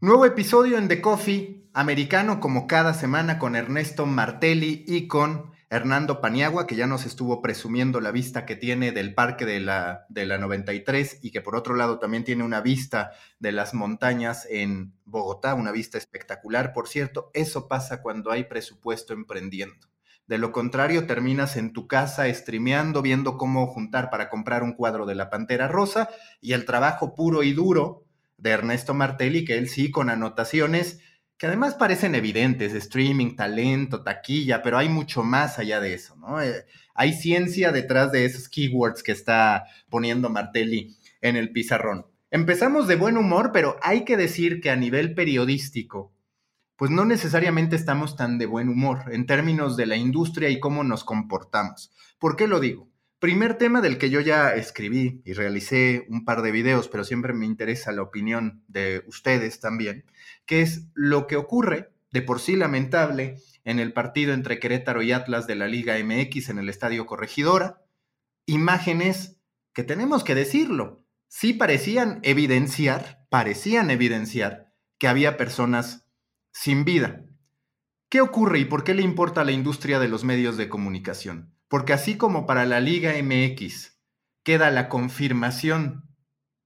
Nuevo episodio en The Coffee, americano como cada semana con Ernesto Martelli y con Hernando Paniagua, que ya nos estuvo presumiendo la vista que tiene del parque de la, de la 93 y que por otro lado también tiene una vista de las montañas en Bogotá, una vista espectacular. Por cierto, eso pasa cuando hay presupuesto emprendiendo. De lo contrario, terminas en tu casa streameando, viendo cómo juntar para comprar un cuadro de la Pantera Rosa y el trabajo puro y duro de Ernesto Martelli, que él sí con anotaciones que además parecen evidentes, streaming, talento, taquilla, pero hay mucho más allá de eso, ¿no? Eh, hay ciencia detrás de esos keywords que está poniendo Martelli en el pizarrón. Empezamos de buen humor, pero hay que decir que a nivel periodístico, pues no necesariamente estamos tan de buen humor en términos de la industria y cómo nos comportamos. ¿Por qué lo digo? Primer tema del que yo ya escribí y realicé un par de videos, pero siempre me interesa la opinión de ustedes también, que es lo que ocurre, de por sí lamentable, en el partido entre Querétaro y Atlas de la Liga MX en el Estadio Corregidora. Imágenes que tenemos que decirlo, sí parecían evidenciar, parecían evidenciar que había personas sin vida. ¿Qué ocurre y por qué le importa a la industria de los medios de comunicación? Porque así como para la Liga MX queda la confirmación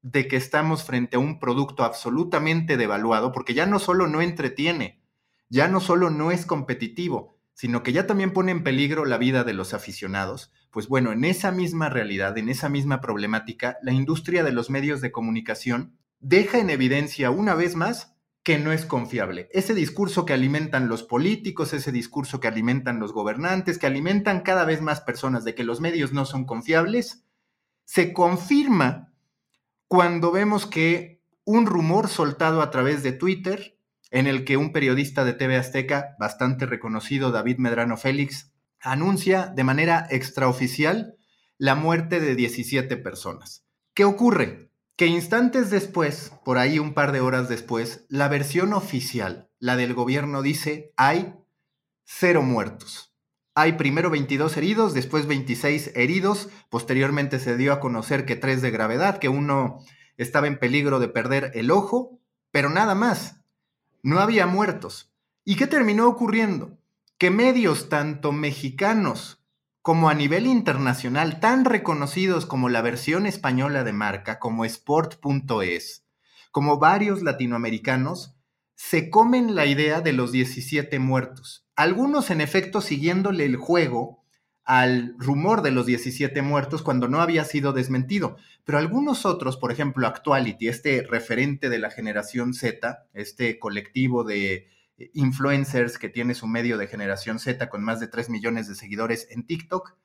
de que estamos frente a un producto absolutamente devaluado, porque ya no solo no entretiene, ya no solo no es competitivo, sino que ya también pone en peligro la vida de los aficionados, pues bueno, en esa misma realidad, en esa misma problemática, la industria de los medios de comunicación deja en evidencia una vez más que no es confiable. Ese discurso que alimentan los políticos, ese discurso que alimentan los gobernantes, que alimentan cada vez más personas de que los medios no son confiables, se confirma cuando vemos que un rumor soltado a través de Twitter, en el que un periodista de TV Azteca, bastante reconocido, David Medrano Félix, anuncia de manera extraoficial la muerte de 17 personas. ¿Qué ocurre? Que instantes después, por ahí un par de horas después, la versión oficial, la del gobierno, dice hay cero muertos. Hay primero 22 heridos, después 26 heridos, posteriormente se dio a conocer que tres de gravedad, que uno estaba en peligro de perder el ojo, pero nada más. No había muertos. ¿Y qué terminó ocurriendo? Que medios tanto mexicanos como a nivel internacional tan reconocidos como la versión española de marca, como Sport.es, como varios latinoamericanos, se comen la idea de los 17 muertos. Algunos, en efecto, siguiéndole el juego al rumor de los 17 muertos cuando no había sido desmentido, pero algunos otros, por ejemplo, Actuality, este referente de la generación Z, este colectivo de influencers que tiene su medio de generación Z con más de 3 millones de seguidores en TikTok,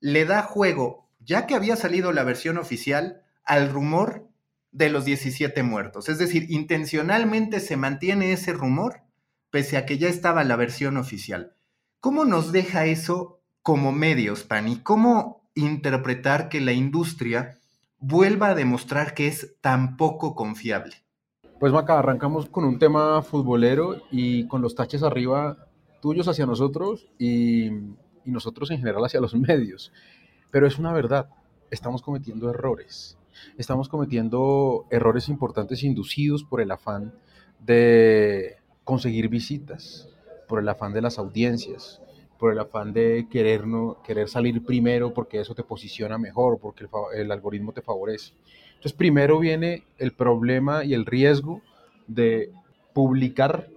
le da juego, ya que había salido la versión oficial, al rumor de los 17 muertos. Es decir, intencionalmente se mantiene ese rumor pese a que ya estaba la versión oficial. ¿Cómo nos deja eso como medios, Pani? ¿Cómo interpretar que la industria vuelva a demostrar que es tan poco confiable? Pues Maca, arrancamos con un tema futbolero y con los taches arriba tuyos hacia nosotros y, nosotros en general hacia los medios. Pero es una verdad, estamos cometiendo errores. Estamos cometiendo errores importantes inducidos por el afán de conseguir visitas, por el afán de las audiencias, por el afán de querer, querer salir primero porque eso te posiciona mejor, porque el algoritmo te favorece. Entonces, primero viene el problema y el riesgo de publicar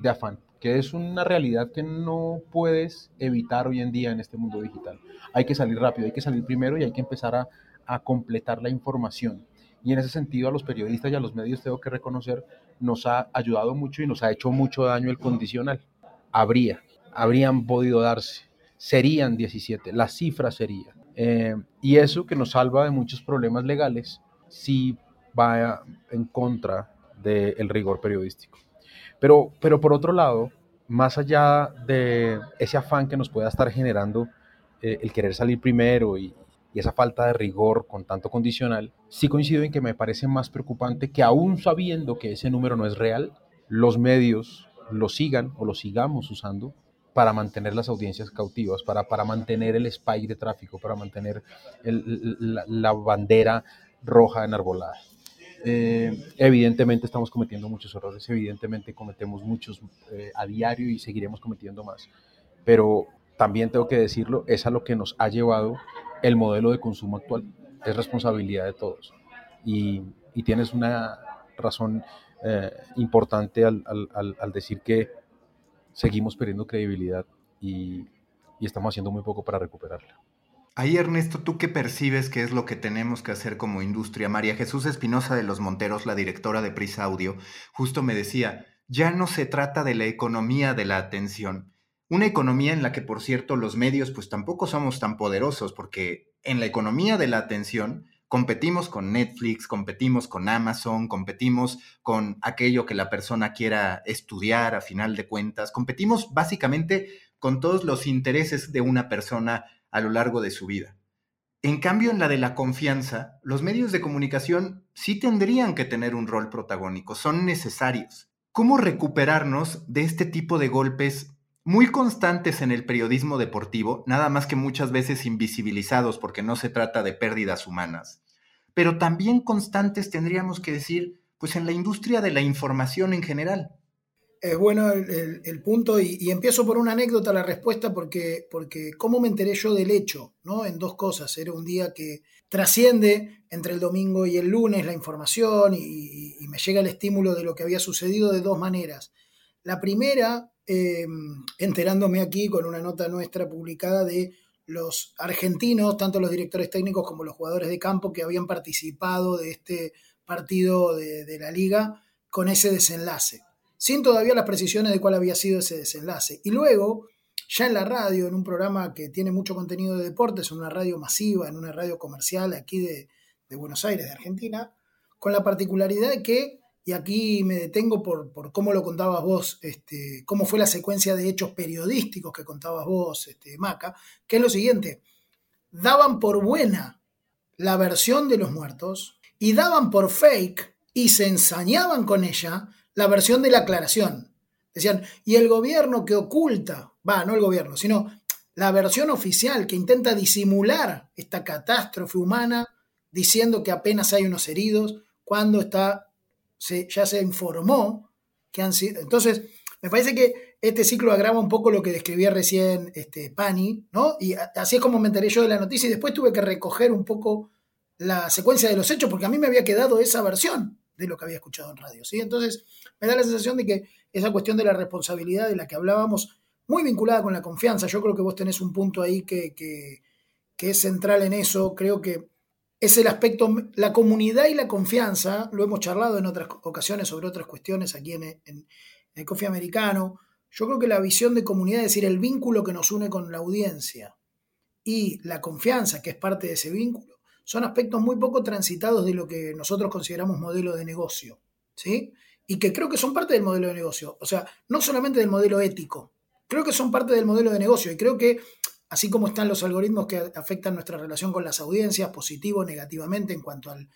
de afán, que es una realidad que no puedes evitar hoy en día en este mundo digital. Hay que salir rápido, hay que salir primero y hay que empezar a, completar la información. Y en ese sentido a los periodistas y a los medios tengo que reconocer, nos ha ayudado mucho y nos ha hecho mucho daño el condicional. Habría, habrían podido darse, serían 17, la cifra sería. Eh, y eso que nos salva de muchos problemas legales, sí va en contra del rigor periodístico. Pero, pero por otro lado, más allá de ese afán que nos pueda estar generando eh, el querer salir primero y, y, esa falta de rigor con tanto condicional, sí coincido en que me parece más preocupante que aún sabiendo que ese número no es real, los medios lo sigan o lo sigamos usando para mantener las audiencias cautivas, para, para mantener el spike de tráfico, para mantener la bandera roja enarbolada. Eh, evidentemente estamos cometiendo muchos errores, evidentemente cometemos muchos eh, a diario y seguiremos cometiendo más, pero también tengo que decirlo, es a lo que nos ha llevado el modelo de consumo actual, es responsabilidad de todos. Y, tienes una razón eh, importante al, al, decir que seguimos perdiendo credibilidad y, y estamos haciendo muy poco para recuperarla. Ahí, Ernesto, ¿tú qué percibes que es lo que tenemos que hacer como industria? María Jesús Espinosa de los Monteros, la directora de Prisa Audio, justo me decía, ya no se trata de la economía de la atención. Una economía en la que, por cierto, los medios pues tampoco somos tan poderosos, porque en la economía de la atención competimos con Netflix, competimos con Amazon, competimos con aquello que la persona quiera estudiar a final de cuentas, competimos básicamente con todos los intereses de una persona a lo largo de su vida. En cambio, en la de la confianza, los medios de comunicación sí tendrían que tener un rol protagónico, son necesarios. ¿Cómo recuperarnos de este tipo de golpes muy constantes en el periodismo deportivo, nada más que muchas veces invisibilizados porque no se trata de pérdidas humanas, pero también constantes tendríamos que decir, pues en la industria de la información en general? Es bueno el, punto y, empiezo por una anécdota la respuesta porque, porque cómo me enteré yo del hecho, ¿no? En dos cosas. Era un día que trasciende entre el domingo y el lunes la información y, me llega el estímulo de lo que había sucedido de dos maneras. La primera, em, enterándome aquí con una nota nuestra publicada de los argentinos, tanto los directores técnicos como los jugadores de campo que habían participado de este partido de la liga con ese desenlace sin todavía las precisiones de cuál había sido ese desenlace. Y luego, ya en la radio, en un programa que tiene mucho contenido de deportes, en una radio masiva, en una radio comercial aquí de, Buenos Aires, de Argentina, con la particularidad de que, y aquí me detengo por, cómo lo contabas vos, este, cómo fue la secuencia de hechos periodísticos que contabas vos, este, Maca, que es lo siguiente, daban por buena la versión de los muertos y daban por fake y se ensañaban con ella la versión de la aclaración. Decían, y el gobierno que oculta, va, no el gobierno, sino la versión oficial que intenta disimular esta catástrofe humana diciendo que apenas hay unos heridos, cuando está, se, ya se informó que han sido... Entonces, me parece que este ciclo agrava un poco lo que describía recién este, Pani, ¿no? Y así es como me enteré yo de la noticia y después tuve que recoger un poco la secuencia de los hechos porque a mí me había quedado esa versión de lo que había escuchado en radio, ¿sí? Entonces, me da la sensación de que esa cuestión de la responsabilidad de la que hablábamos, muy vinculada con la confianza, yo creo que vos tenés un punto ahí que, que, es central en eso, creo que es el aspecto, la comunidad y la confianza, lo hemos charlado en otras ocasiones sobre otras cuestiones aquí en, en, el Coffee Americano, yo creo que la visión de comunidad, es decir, el vínculo que nos une con la audiencia y la confianza, que es parte de ese vínculo, son aspectos muy poco transitados de lo que nosotros consideramos modelo de negocio. ¿sí? y que creo que son parte del modelo de negocio. O sea, no solamente del modelo ético, creo que son parte del modelo de negocio y creo que así como están los algoritmos que afectan nuestra relación con las audiencias, positivo o negativamente en cuanto al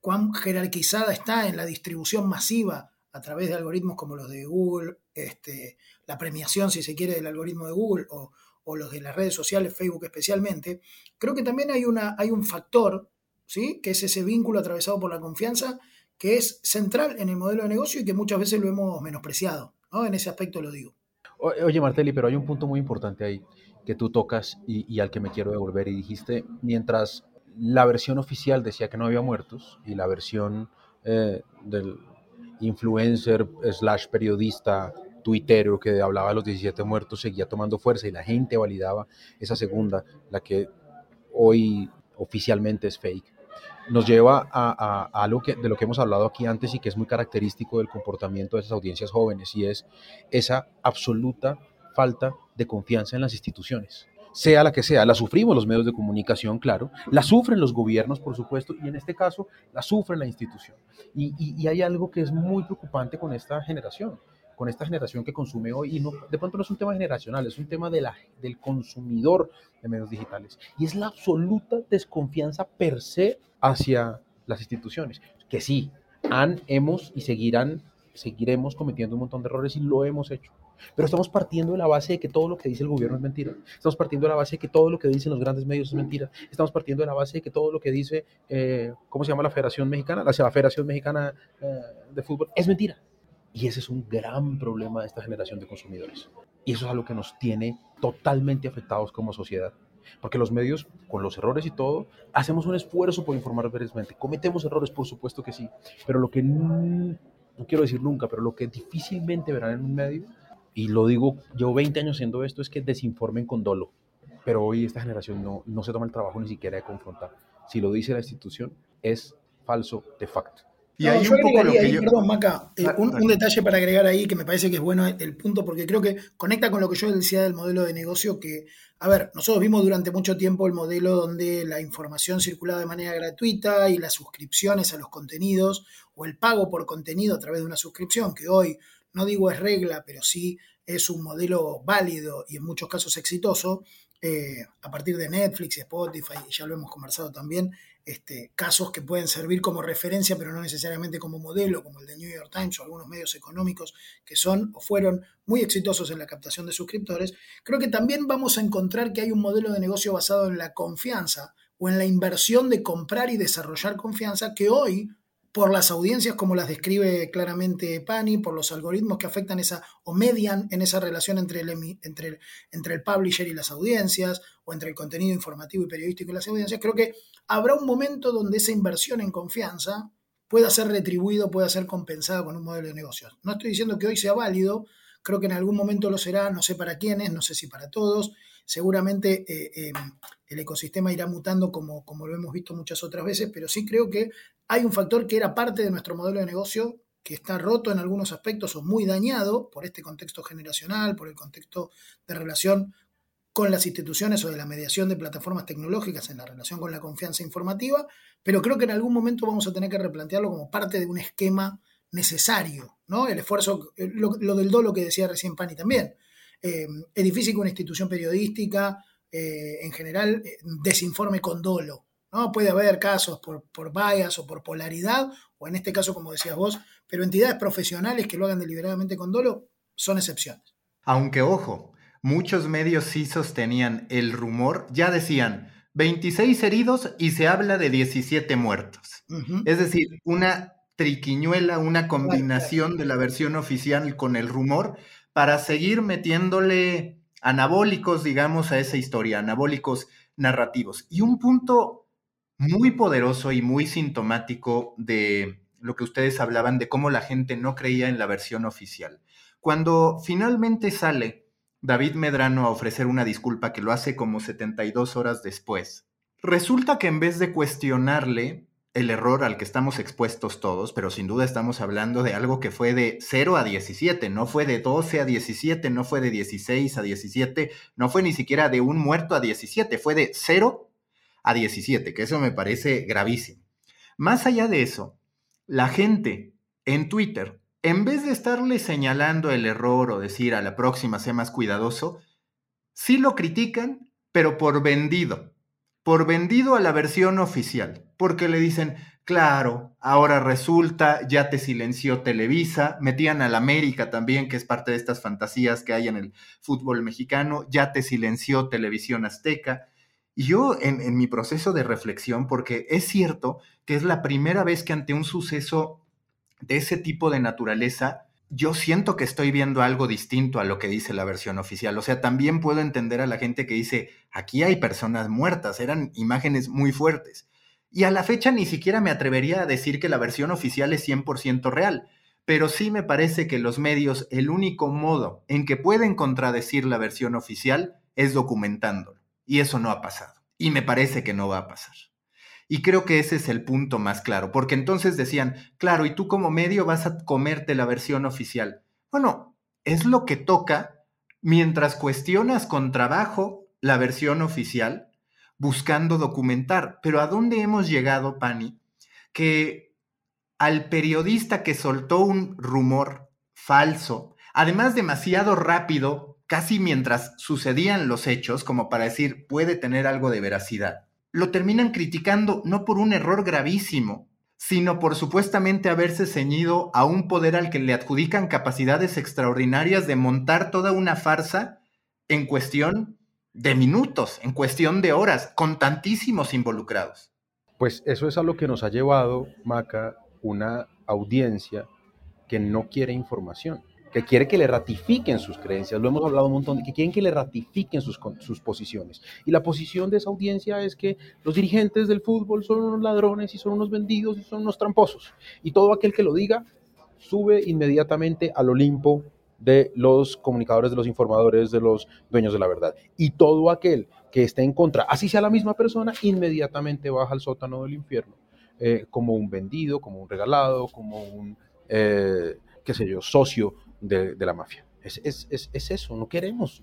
cuán jerarquizada está en la distribución masiva a través de algoritmos como los de Google, este, la premiación, si se quiere, del algoritmo de Google o, o, los de las redes sociales, Facebook especialmente, creo que también hay, una, hay un factor, ¿sí? que es ese vínculo atravesado por la confianza que es central en el modelo de negocio y que muchas veces lo hemos menospreciado. ¿no? En ese aspecto lo digo. Oye, Martelli, pero hay un punto muy importante ahí que tú tocas y, al que me quiero devolver. Y dijiste, mientras la versión oficial decía que no había muertos y la versión eh, del influencer slash periodista tuitero que hablaba de los 17 muertos seguía tomando fuerza y la gente validaba esa segunda, la que hoy oficialmente es fake nos lleva a, algo que, de lo que hemos hablado aquí antes y que es muy característico del comportamiento de esas audiencias jóvenes y es esa absoluta falta de confianza en las instituciones. Sea la que sea, la sufrimos los medios de comunicación, claro, la sufren los gobiernos, por supuesto, y en este caso la sufre la institución. y hay algo que es muy preocupante con esta generación con esta generación que consume hoy, y no, de pronto no es un tema generacional, es un tema de la, del consumidor de medios digitales, y es la absoluta desconfianza per se hacia las instituciones, que sí, han, hemos y seguirán seguiremos cometiendo un montón de errores y lo hemos hecho. Pero estamos partiendo de la base de que todo lo que dice el gobierno es mentira. Estamos partiendo de la base de que todo lo que dicen los grandes medios es mentira. Estamos partiendo de la base de que todo lo que dice, eh, ¿cómo se llama la Federación Mexicana? La, Federación Mexicana eh, de Fútbol es mentira. Y ese es un gran problema de esta generación de consumidores. Y eso es algo que nos tiene totalmente afectados como sociedad. Porque los medios, con los errores y todo, hacemos un esfuerzo por informar verazmente. Cometemos errores, por supuesto que sí. Pero lo que no, quiero decir nunca, pero lo que difícilmente verán en un medio, y lo digo, llevo 20 años haciendo esto, es que desinformen con dolo. Pero hoy esta generación no, no se toma el trabajo ni siquiera de confrontar. Si lo dice la institución, es falso de facto. Y ahí un poco lo que yo... Perdón, Maca, eh, un, detalle para agregar ahí que me parece que es bueno el punto, porque creo que conecta con lo que yo decía del modelo de negocio, que, a ver, nosotros vimos durante mucho tiempo el modelo donde la información circulaba de manera gratuita y las suscripciones a los contenidos o el pago por contenido a través de una suscripción, que hoy no digo es regla, pero sí es un modelo válido y en muchos casos exitoso, eh, a partir de Netflix Spotify, ya lo hemos conversado también, este, casos que pueden servir como referencia, pero no necesariamente como modelo, como el de New York Times o algunos medios económicos que son o fueron muy exitosos en la captación de suscriptores, creo que también vamos a encontrar que hay un modelo de negocio basado en la confianza o en la inversión de comprar y desarrollar confianza que hoy por las audiencias como las describe claramente Pani, por los algoritmos que afectan esa o median en esa relación entre el, entre, el publisher y las audiencias, o entre el contenido informativo y periodístico y las audiencias, creo que habrá un momento donde esa inversión en confianza pueda ser retribuido, pueda ser compensada con un modelo de negocios. No estoy diciendo que hoy sea válido, creo que en algún momento lo será, no sé para quiénes, no sé si para todos, seguramente eh, em, el ecosistema irá mutando como, como lo hemos visto muchas otras veces, pero sí creo que hay un factor que era parte de nuestro modelo de negocio que está roto en algunos aspectos o muy dañado por este contexto generacional, por el contexto de relación con las instituciones o de la mediación de plataformas tecnológicas en la relación con la confianza informativa, pero creo que en algún momento vamos a tener que replantearlo como parte de un esquema necesario, ¿no? El esfuerzo, lo, del dolo que decía recién Pani también. Eh, es difícil que una institución periodística eh, en general eh, desinforme con dolo, ¿no? Puede haber casos por, por bias o por polaridad, o en este caso, como decías vos, pero entidades profesionales que lo hagan deliberadamente con dolo son excepciones. Aunque, ojo, muchos medios sí sostenían el rumor, ya decían 26 heridos y se habla de 17 muertos. Es decir, una triquiñuela, una combinación de la versión oficial con el rumor para seguir metiéndole anabólicos, digamos, a esa historia, anabólicos narrativos. Y un punto muy poderoso y muy sintomático de lo que ustedes hablaban de cómo la gente no creía en la versión oficial. Cuando finalmente sale David Medrano a ofrecer una disculpa que lo hace como 72 horas después, resulta que en vez de cuestionarle el error al que estamos expuestos todos, pero sin duda estamos hablando de algo que fue de 0 a 17, no fue de 12 a 17, no fue de 16 a 17, no fue ni siquiera de un muerto a 17, fue de 0 a 17, que eso me parece gravísimo. Más allá de eso, la gente en Twitter, en vez de estarle señalando el error o decir a la próxima sea más cuidadoso, sí lo critican, pero por vendido, por vendido a la versión oficial, porque le dicen, claro, ahora resulta, ya te silenció Televisa, metían al América también, que es parte de estas fantasías que hay en el fútbol mexicano, ya te silenció Televisión Azteca. Y yo en, mi proceso de reflexión, porque es cierto que es la primera vez que ante un suceso de ese tipo de naturaleza, yo siento que estoy viendo algo distinto a lo que dice la versión oficial. O sea, también puedo entender a la gente que dice, aquí hay personas muertas, eran imágenes muy fuertes. Y a la fecha ni siquiera me atrevería a decir que la versión oficial es 100% real, pero sí me parece que los medios, el único modo en que pueden contradecir la versión oficial es documentándolo. Y eso no ha pasado. Y me parece que no va a pasar. Y creo que ese es el punto más claro, porque entonces decían, claro, y tú como medio vas a comerte la versión oficial. Bueno, es lo que toca mientras cuestionas con trabajo la versión oficial, buscando documentar. Pero ¿a dónde hemos llegado, Pani? Que al periodista que soltó un rumor falso, además demasiado rápido casi mientras sucedían los hechos, como para decir, puede tener algo de veracidad, lo terminan criticando no por un error gravísimo, sino por supuestamente haberse ceñido a un poder al que le adjudican capacidades extraordinarias de montar toda una farsa en cuestión de minutos, en cuestión de horas, con tantísimos involucrados. Pues eso es a lo que nos ha llevado, Maca, una audiencia que no quiere información que quiere que le ratifiquen sus creencias, lo hemos hablado un montón, que quieren que le ratifiquen sus, posiciones. Y la posición de esa audiencia es que los dirigentes del fútbol son unos ladrones y son unos vendidos y son unos tramposos. Y todo aquel que lo diga sube inmediatamente al Olimpo de los comunicadores, de los informadores, de los dueños de la verdad. Y todo aquel que esté en contra, así sea la misma persona, inmediatamente baja al sótano del infierno, eh, como un vendido, como un regalado, como un, eh, qué sé yo, socio de, la mafia. Es, eso, no queremos,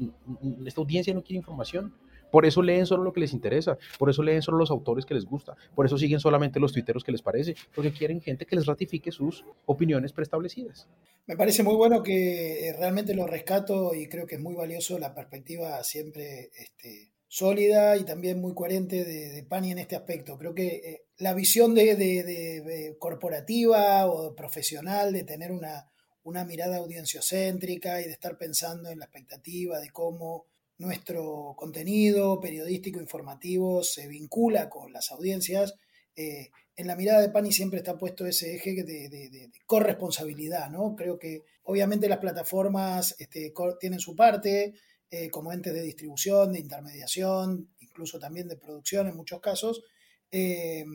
esta audiencia no quiere información. Por eso leen solo lo que les interesa, por eso leen solo los autores que les gusta, por eso siguen solamente los tuiteros que les parece, porque quieren gente que les ratifique sus opiniones preestablecidas. Me parece muy bueno que eh, realmente lo rescato y creo que es muy valioso la perspectiva siempre este, sólida y también muy coherente de, Pani en este aspecto. Creo que eh, la visión de, corporativa o profesional de tener una, una mirada audienciocéntrica y de estar pensando en la expectativa de cómo nuestro contenido periodístico informativo se vincula con las audiencias. Eh, en la mirada de Pani siempre está puesto ese eje de, corresponsabilidad, ¿no? Creo que obviamente las plataformas este, tienen su parte eh, como entes de distribución, de intermediación, incluso también de producción en muchos casos, eh,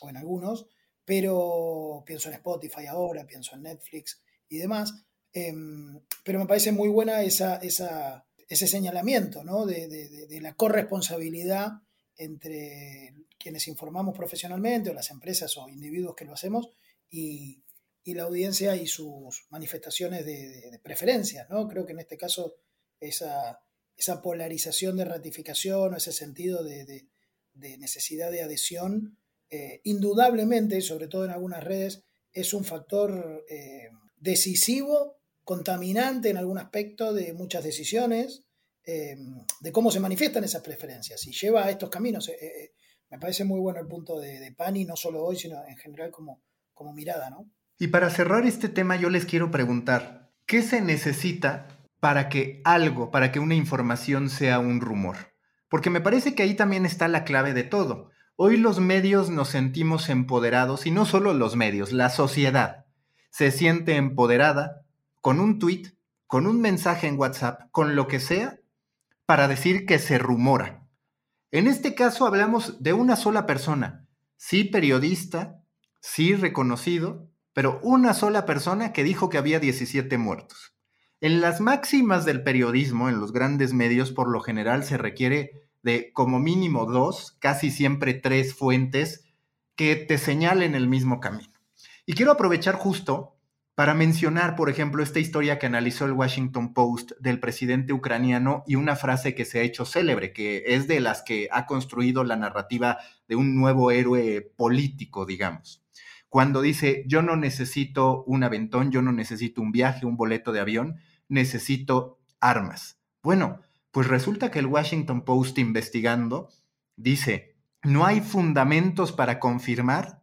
o en algunos, pero pienso en Spotify ahora, pienso en Netflix, y demás. Em, pero me parece muy buena esa, ese señalamiento ¿no? de, la corresponsabilidad entre quienes informamos profesionalmente o las empresas o individuos que lo hacemos y, la audiencia y sus manifestaciones de, preferencia. ¿no? Creo que en este caso esa, esa polarización de ratificación o ese sentido de, necesidad de adhesión, eh, indudablemente, sobre todo en algunas redes, es un factor eh, decisivo, contaminante en algún aspecto de muchas decisiones, eh, de cómo se manifiestan esas preferencias y lleva a estos caminos. Eh, eh, me parece muy bueno el punto de, Pani, no solo hoy, sino en general como, como mirada, ¿no? Y para cerrar este tema, yo les quiero preguntar, ¿qué se necesita para que algo, para que una información sea un rumor? Porque me parece que ahí también está la clave de todo. Hoy los medios nos sentimos empoderados, y no solo los medios, la sociedad se siente empoderada con un tweet, con un mensaje en WhatsApp, con lo que sea, para decir que se rumora. En este caso hablamos de una sola persona, sí periodista, sí reconocido, pero una sola persona que dijo que había 17 muertos. En las máximas del periodismo, en los grandes medios, por lo general se requiere de como mínimo dos, casi siempre tres fuentes que te señalen el mismo camino. Y quiero aprovechar justo para mencionar, por ejemplo, esta historia que analizó el Washington Post del presidente ucraniano y una frase que se ha hecho célebre, que es de las que ha construido la narrativa de un nuevo héroe político, digamos. Cuando dice, yo no necesito un aventón, yo no necesito un viaje, un boleto de avión, necesito armas. Bueno, pues resulta que el Washington Post investigando dice, no hay fundamentos para confirmar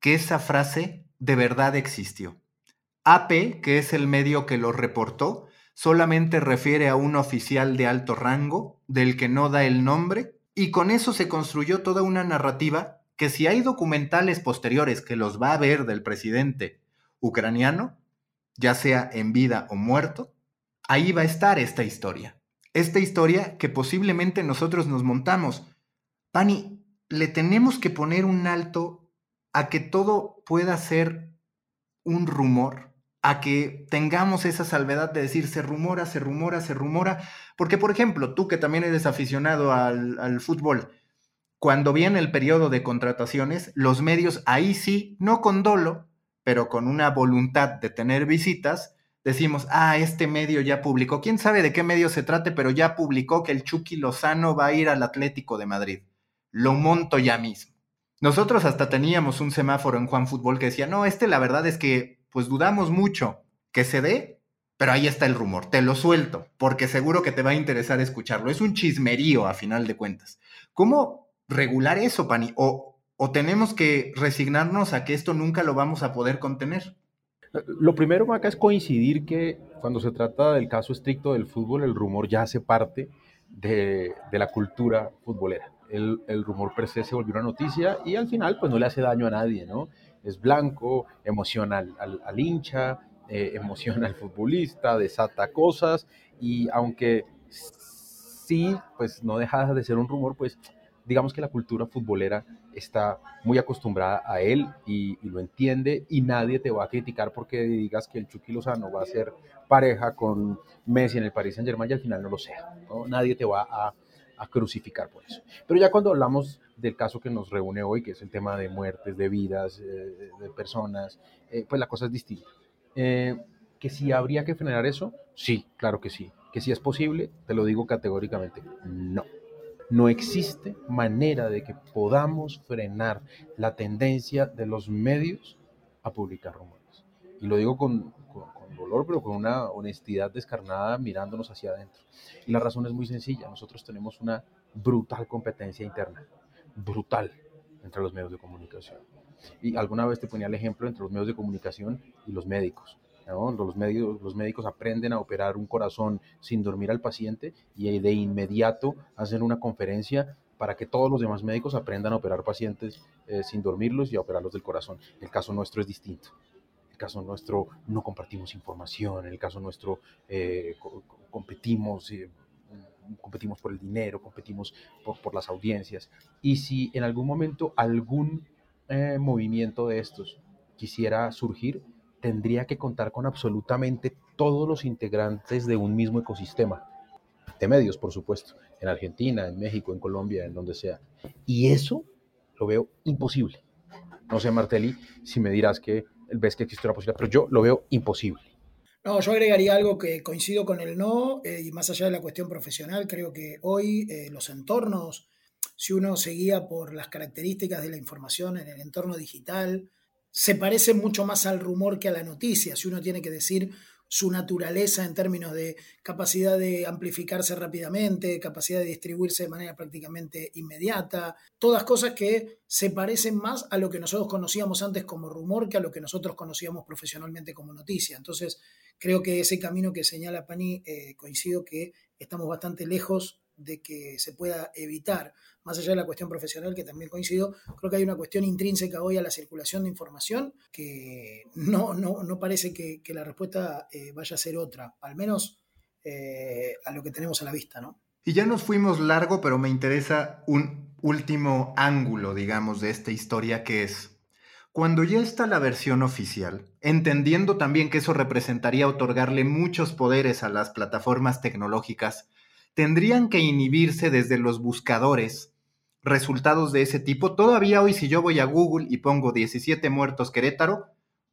que esa frase de verdad existió. AP, que es el medio que lo reportó, solamente refiere a un oficial de alto rango, del que no da el nombre, y con eso se construyó toda una narrativa que si hay documentales posteriores que los va a ver del presidente ucraniano, ya sea en vida o muerto, ahí va a estar esta historia. Esta historia que posiblemente nosotros nos montamos. Pani, le tenemos que poner un alto a que todo pueda ser un rumor, a que tengamos esa salvedad de decir se rumora, se rumora, se rumora, porque por ejemplo, tú que también eres aficionado al, fútbol, cuando viene el periodo de contrataciones, los medios ahí sí, no con dolo, pero con una voluntad de tener visitas, decimos, ah, este medio ya publicó, quién sabe de qué medio se trate, pero ya publicó que el Chucky Lozano va a ir al Atlético de Madrid. Lo monto ya mismo. Nosotros hasta teníamos un semáforo en Juan Fútbol que decía, no, este la verdad es que pues dudamos mucho que se dé, pero ahí está el rumor, te lo suelto, porque seguro que te va a interesar escucharlo. Es un chismerío a final de cuentas. ¿Cómo regular eso, Pani? O tenemos que resignarnos a que esto nunca lo vamos a poder contener? Lo primero, Maca, es coincidir que cuando se trata del caso estricto del fútbol, el rumor ya hace parte de la cultura futbolera. El, rumor per se se volvió una noticia y al final pues no le hace daño a nadie, ¿no? Es blanco, emociona al, hincha, eh, emociona al futbolista, desata cosas y aunque sí, pues no deja de ser un rumor, pues digamos que la cultura futbolera está muy acostumbrada a él y, y, lo entiende y nadie te va a criticar porque digas que el Chucky Lozano va a ser pareja con Messi en el Paris Saint Germain y al final no lo sea. ¿no? Nadie te va a, a, crucificar por eso. Pero ya cuando hablamos del caso que nos reúne hoy, que es el tema de muertes, de vidas, eh, de personas, eh, pues la cosa es distinta. Eh, que si habría que frenar eso, sí, claro que sí. Que si es posible, te lo digo categóricamente, no. No existe manera de que podamos frenar la tendencia de los medios a publicar rumores. Y lo digo con, con, con, dolor, pero con una honestidad descarnada mirándonos hacia adentro. Y la razón es muy sencilla. Nosotros tenemos una brutal competencia interna. Brutal entre los medios de comunicación. Y alguna vez te ponía el ejemplo entre los medios de comunicación y los médicos. ¿no? Los, médicos, los médicos aprenden a operar un corazón sin dormir al paciente y de inmediato hacen una conferencia para que todos los demás médicos aprendan a operar pacientes eh, sin dormirlos y a operarlos del corazón. El caso nuestro es distinto. Caso nuestro no compartimos información, en el caso nuestro eh, co competimos, eh, competimos por el dinero, competimos por, por, las audiencias. Y si en algún momento algún eh, movimiento de estos quisiera surgir, tendría que contar con absolutamente todos los integrantes de un mismo ecosistema, de medios, por supuesto, en Argentina, en México, en Colombia, en donde sea. Y eso lo veo imposible. No sé, Martelli, si me dirás que ves que existe una posibilidad, pero yo lo veo imposible. No, yo agregaría algo que coincido con el no, eh, y más allá de la cuestión profesional, creo que hoy eh, los entornos, si uno seguía por las características de la información en el entorno digital, se parece mucho más al rumor que a la noticia, si uno tiene que decir su naturaleza en términos de capacidad de amplificarse rápidamente, capacidad de distribuirse de manera prácticamente inmediata, todas cosas que se parecen más a lo que nosotros conocíamos antes como rumor que a lo que nosotros conocíamos profesionalmente como noticia. Entonces, creo que ese camino que señala Pani, eh, coincido que estamos bastante lejos de que se pueda evitar, más allá de la cuestión profesional, que también coincido, creo que hay una cuestión intrínseca hoy a la circulación de información que no, no, no parece que, la respuesta eh, vaya a ser otra, al menos eh, a lo que tenemos a la vista, ¿no? Y ya nos fuimos largo, pero me interesa un último ángulo, digamos, de esta historia que es, cuando ya está la versión oficial, entendiendo también que eso representaría otorgarle muchos poderes a las plataformas tecnológicas, tendrían que inhibirse desde los buscadores resultados de ese tipo. Todavía hoy si yo voy a Google y pongo 17 muertos Querétaro,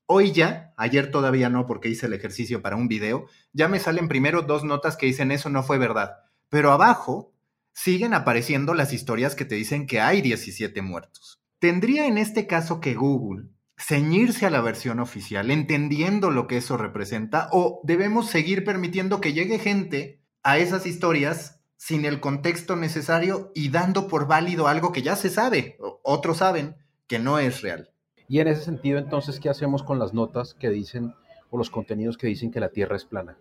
hoy ya, ayer todavía no porque hice el ejercicio para un video, ya me salen primero dos notas que dicen eso no fue verdad. Pero abajo siguen apareciendo las historias que te dicen que hay 17 muertos. Tendría en este caso que Google ceñirse a la versión oficial, entendiendo lo que eso representa, o debemos seguir permitiendo que llegue gente a esas historias sin el contexto necesario y dando por válido algo que ya se sabe, otros saben que no es real. Y en ese sentido, entonces, ¿qué hacemos con las notas que dicen o los contenidos que dicen que la Tierra es plana?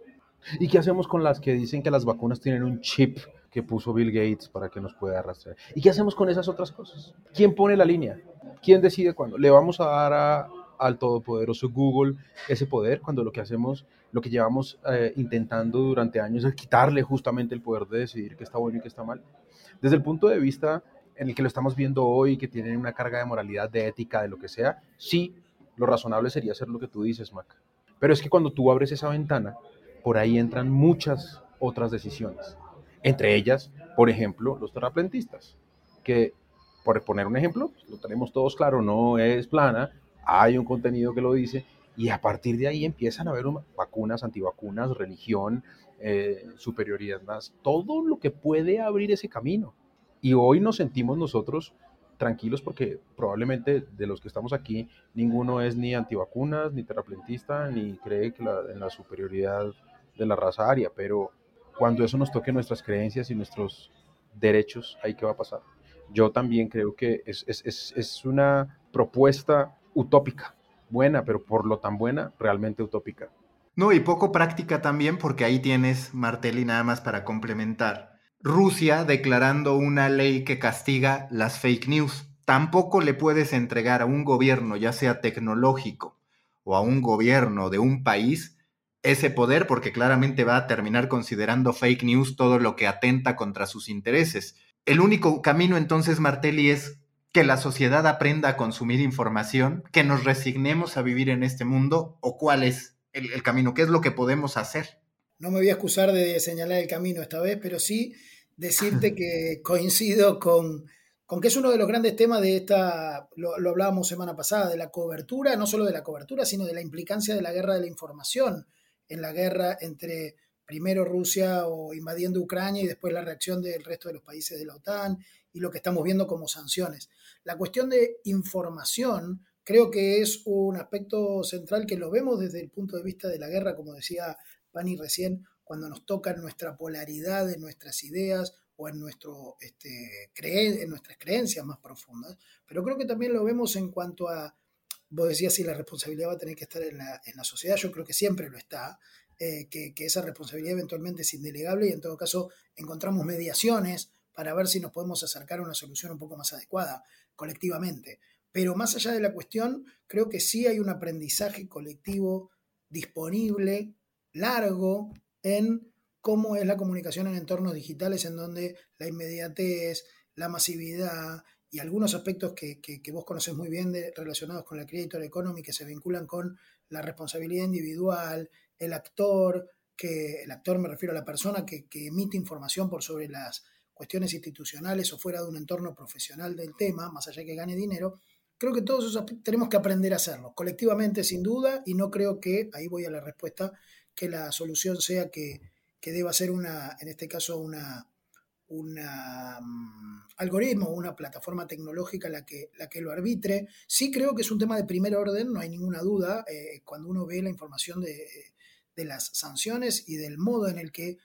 ¿Y qué hacemos con las que dicen que las vacunas tienen un chip que puso Bill Gates para que nos pueda arrastrar? ¿Y qué hacemos con esas otras cosas? ¿Quién pone la línea? ¿Quién decide cuándo? ¿Le vamos a dar a, al todopoderoso Google ese poder cuando lo que hacemos, lo que llevamos eh, intentando durante años es quitarle justamente el poder de decidir qué está bueno y qué está mal. Desde el punto de vista en el que lo estamos viendo hoy, que tienen una carga de moralidad, de ética, de lo que sea, sí, lo razonable sería hacer lo que tú dices, Mac. Pero es que cuando tú abres esa ventana, por ahí entran muchas otras decisiones. Entre ellas, por ejemplo, los terraplentistas, que, por poner un ejemplo, lo tenemos todos claro, no es plana, hay un contenido que lo dice, y a partir de ahí empiezan a haber vacunas, antivacunas, religión, eh, superioridad más, todo lo que puede abrir ese camino. Y hoy nos sentimos nosotros tranquilos porque probablemente de los que estamos aquí, ninguno es ni antivacunas, ni terraplentista, ni cree en la superioridad de la raza aria, pero cuando eso nos toque nuestras creencias y nuestros derechos, ¿ahí qué va a pasar? yo también creo que es, es una propuesta utópica, buena, pero por lo tan buena, realmente utópica. No, y poco práctica también, porque ahí tienes, Martelli, nada más para complementar. Rusia declarando una ley que castiga las fake news. Tampoco le puedes entregar a un gobierno, ya sea tecnológico o a un gobierno de un país, ese poder, porque claramente va a terminar considerando fake news todo lo que atenta contra sus intereses. El único camino entonces, Martelli, es que la sociedad aprenda a consumir información, que nos resignemos a vivir en este mundo, o cuál es el, camino, qué es lo que podemos hacer. No me voy a excusar de señalar el camino esta vez, pero sí decirte que coincido con, con que es uno de los grandes temas de esta, lo, lo, hablábamos semana pasada, de la cobertura, no solo de la cobertura, sino de la implicancia de la guerra de la información en la guerra entre primero Rusia o invadiendo Ucrania y después la reacción del resto de los países de la OTAN y lo que estamos viendo como sanciones. La cuestión de información creo que es un aspecto central que lo vemos desde el punto de vista de la guerra, como decía Pani recién, cuando nos toca nuestra polaridad en nuestras ideas o en, nuestro, este, en nuestras creencias más profundas, pero creo que también lo vemos en cuanto a, vos decías si la responsabilidad va a tener que estar en la, en la sociedad, yo creo que siempre lo está, eh, que, esa responsabilidad eventualmente es indelegable y en todo caso encontramos mediaciones para ver si nos podemos acercar a una solución un poco más adecuada colectivamente. Pero más allá de la cuestión, creo que sí hay un aprendizaje colectivo disponible, largo, en cómo es la comunicación en entornos digitales en donde la inmediatez, la masividad y algunos aspectos que, vos conoces muy bien relacionados con la creator economy que se vinculan con la responsabilidad individual, el actor, que el actor me refiero a la persona que, que emite información por sobre las cuestiones institucionales o fuera de un entorno profesional del tema, más allá de que gane dinero, Creo que todos esos tenemos que aprender a hacerlo, colectivamente sin duda, y no creo que, ahí voy a la respuesta, que la solución sea que, deba ser una, en este caso, una, un mm, algoritmo, una plataforma tecnológica la que, la que lo arbitre. Sí creo que es un tema de primer orden, no hay ninguna duda, eh, cuando uno ve la información de, de, las sanciones y del modo en el que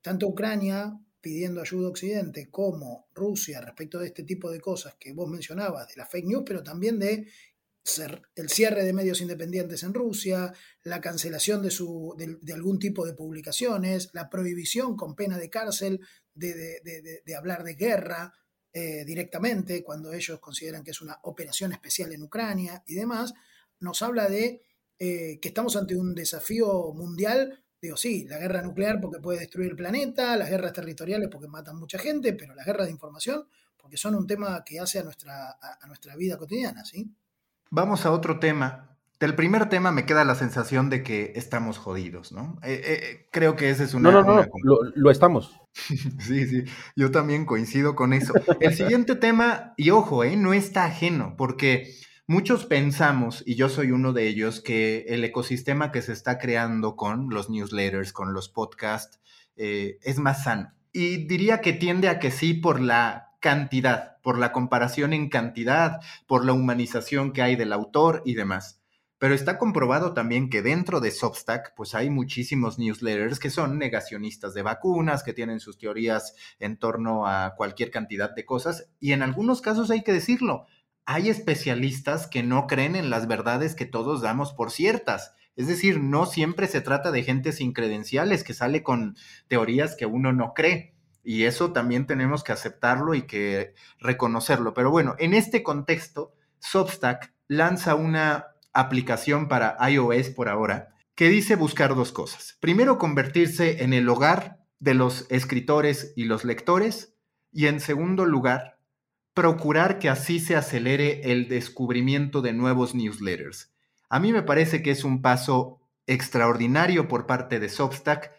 tanto Ucrania pidiendo ayuda a Occidente, como Rusia respecto de este tipo de cosas que vos mencionabas, de la fake news, pero también de el cierre de medios independientes en Rusia, la cancelación de, su, de, algún tipo de publicaciones, la prohibición con pena de cárcel de, hablar de guerra eh, directamente cuando ellos consideran que es una operación especial en Ucrania y demás, nos habla de eh, que estamos ante un desafío mundial Digo, sí, la guerra nuclear porque puede destruir el planeta, las guerras territoriales porque matan mucha gente, pero las guerras de información porque son un tema que hace a nuestra, a, nuestra vida cotidiana, ¿sí? Vamos a otro tema. Del primer tema me queda la sensación de que estamos jodidos, ¿no? Eh, eh, creo que ese es una... No, no, no, lo, lo, estamos. sí, sí, yo también coincido con eso. El siguiente tema, y ojo, ¿eh? no está ajeno, porque Muchos pensamos, y yo soy uno de ellos, que el ecosistema que se está creando con los newsletters, con los podcasts, eh, es más sano. Y diría que tiende a que sí por la cantidad, por la comparación en cantidad, por la humanización que hay del autor y demás. Pero está comprobado también que dentro de Substack, pues hay muchísimos newsletters que son negacionistas de vacunas, que tienen sus teorías en torno a cualquier cantidad de cosas. Y en algunos casos hay que decirlo, hay especialistas que no creen en las verdades que todos damos por ciertas. Es decir, no siempre se trata de gente sin credenciales que sale con teorías que uno no cree. Y eso también tenemos que aceptarlo y que reconocerlo. Pero bueno, en este contexto, Substack lanza una aplicación para iOS por ahora que dice buscar dos cosas. Primero, convertirse en el hogar de los escritores y los lectores. Y en segundo lugar, procurar que así se acelere el descubrimiento de nuevos newsletters. A mí me parece que es un paso extraordinario por parte de Substack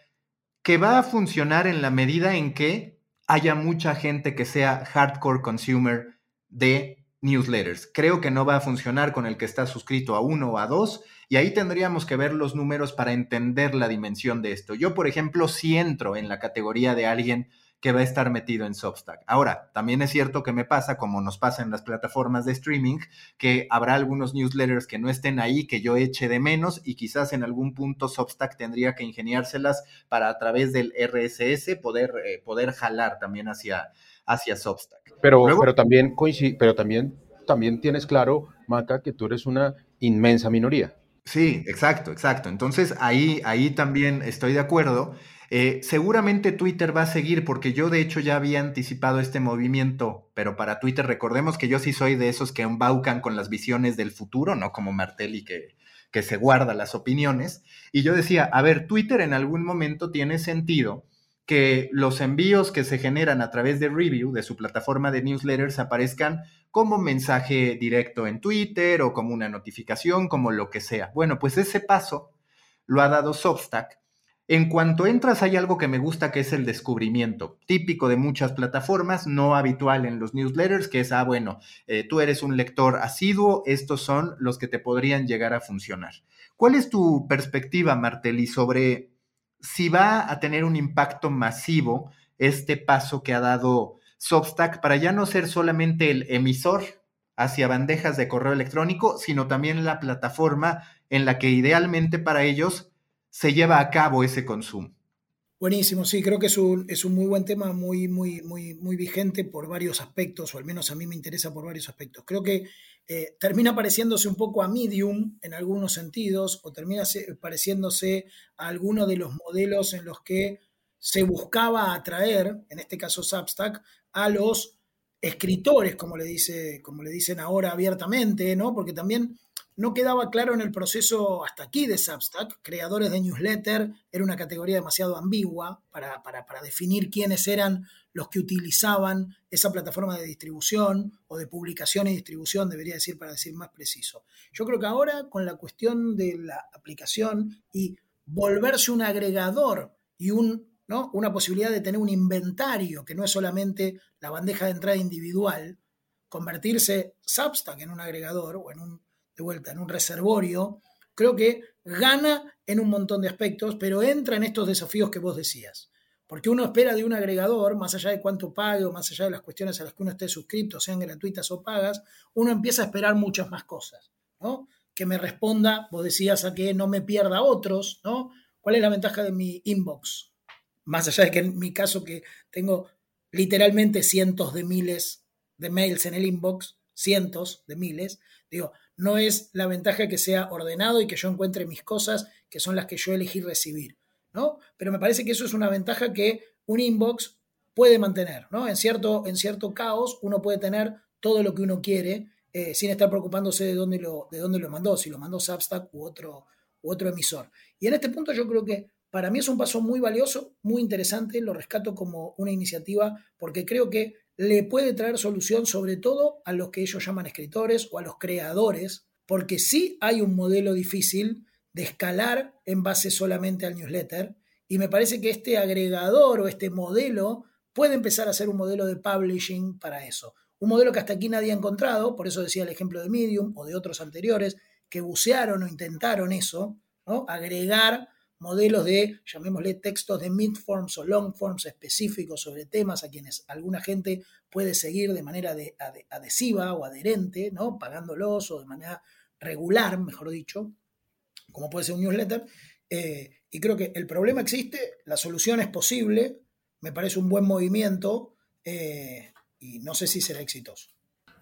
que va a funcionar en la medida en que haya mucha gente que sea hardcore consumer de newsletters. Creo que no va a funcionar con el que está suscrito a uno o a dos, y ahí tendríamos que ver los números para entender la dimensión de esto. Yo, por ejemplo, sí entro en la categoría de alguien que va a estar metido en Substack. Ahora, también es cierto que me pasa, como nos pasa en las plataformas de streaming, que habrá algunos newsletters que no estén ahí, que yo eche de menos y quizás en algún punto Substack tendría que ingeniárselas para a través del RSS poder, eh, poder jalar también hacia, hacia Substack. Pero, pero también pero también, también tienes claro, Maca, que tú eres una inmensa minoría. Sí, exacto, exacto. Entonces ahí, ahí también estoy de acuerdo. Eh, seguramente Twitter va a seguir porque yo de hecho ya había anticipado este movimiento, pero para Twitter recordemos que yo sí soy de esos que embaucan con las visiones del futuro, no como Martelli que, que se guarda las opiniones. Y yo decía, a ver, Twitter en algún momento tiene sentido que los envíos que se generan a través de Review, de su plataforma de newsletters, aparezcan como mensaje directo en Twitter o como una notificación, como lo que sea. Bueno, pues ese paso lo ha dado Substack en cuanto entras hay algo que me gusta que es el descubrimiento, típico de muchas plataformas, no habitual en los newsletters, que es, ah, bueno, eh, tú eres un lector asiduo, estos son los que te podrían llegar a funcionar. ¿Cuál es tu perspectiva, Martelli, sobre si va a tener un impacto masivo este paso que ha dado Substack para ya no ser solamente el emisor hacia bandejas de correo electrónico, sino también la plataforma en la que idealmente para ellos se lleva a cabo ese consumo. Buenísimo, sí, creo que es un, es un muy buen tema, muy, muy, muy, muy vigente por varios aspectos, o al menos a mí me interesa por varios aspectos. Creo que eh, termina pareciéndose un poco a Medium en algunos sentidos, o termina pareciéndose a alguno de los modelos en los que se buscaba atraer, en este caso Substack, a los escritores, como le, dice, como le dicen ahora abiertamente, ¿no? Porque también no quedaba claro en el proceso hasta aquí de Substack. Creadores de newsletter era una categoría demasiado ambigua para, definir quiénes eran los que utilizaban esa plataforma de distribución o de publicación y distribución, debería decir para decir más preciso. Yo creo que ahora con la cuestión de la aplicación y volverse un agregador y un, ¿no? una posibilidad de tener un inventario que no es solamente la bandeja de entrada individual, convertirse Substack en un agregador o en un de vuelta, en un reservorio, creo que gana en un montón de aspectos, pero entra en estos desafíos que vos decías. Porque uno espera de un agregador, más allá de cuánto pague o más allá de las cuestiones a las que uno esté suscrito, sean gratuitas o pagas, uno empieza a esperar muchas más cosas. Que me responda, vos decías, a que no me pierda otros, ¿no? ¿Cuál es la ventaja de mi inbox? Más allá de que en mi caso que tengo literalmente cientos de miles de mails en el inbox, cientos de miles, digo, no es la ventaja que sea ordenado y que yo encuentre mis cosas, que son las que yo elegí recibir, ¿no? Pero me parece que eso es una ventaja que un inbox puede mantener, ¿no? En cierto, en cierto caos uno puede tener todo lo que uno quiere eh, sin estar preocupándose de dónde, lo, de dónde lo mandó, si lo mandó Substack u otro, u otro emisor. Y en este punto yo creo que para mí es un paso muy valioso, muy interesante, lo rescato como una iniciativa porque creo que le puede traer solución sobre todo a los que ellos llaman escritores o a los creadores, porque sí hay un modelo difícil de escalar en base solamente al newsletter, y me parece que este agregador o este modelo puede empezar a ser un modelo de publishing para eso. Un modelo que hasta aquí nadie ha encontrado, por eso decía el ejemplo de Medium o de otros anteriores, que bucearon o intentaron eso, ¿no? agregar modelos de, llamémosle, textos de mid-forms o long-forms específicos sobre temas a quienes alguna gente puede seguir de manera adhesiva o adherente, ¿no? pagándolos o de manera regular, mejor dicho, como puede ser un newsletter. Eh, y creo que el problema existe, la solución es posible, me parece un buen movimiento eh, y no sé si será exitoso.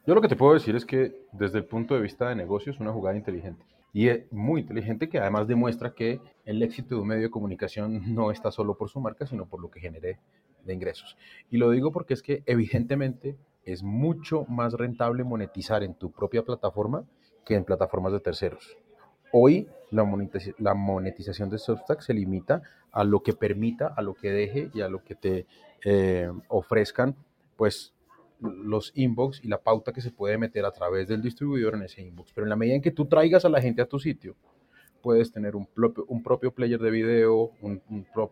Yo lo que te puedo decir es que desde el punto de vista de negocio es una jugada inteligente y es muy inteligente que además demuestra que el éxito de un medio de comunicación no está solo por su marca, sino por lo que genere de ingresos. Y lo digo porque es que evidentemente es mucho más rentable monetizar en tu propia plataforma que en plataformas de terceros. Hoy la monetización de Substack se limita a lo que permita, a lo que deje y a lo que te eh, ofrezcan, pues los inbox y la pauta que se puede meter a través del distribuidor en ese inbox. Pero en la medida en que tú traigas a la gente a tu sitio, puedes tener un propio, un propio player de video,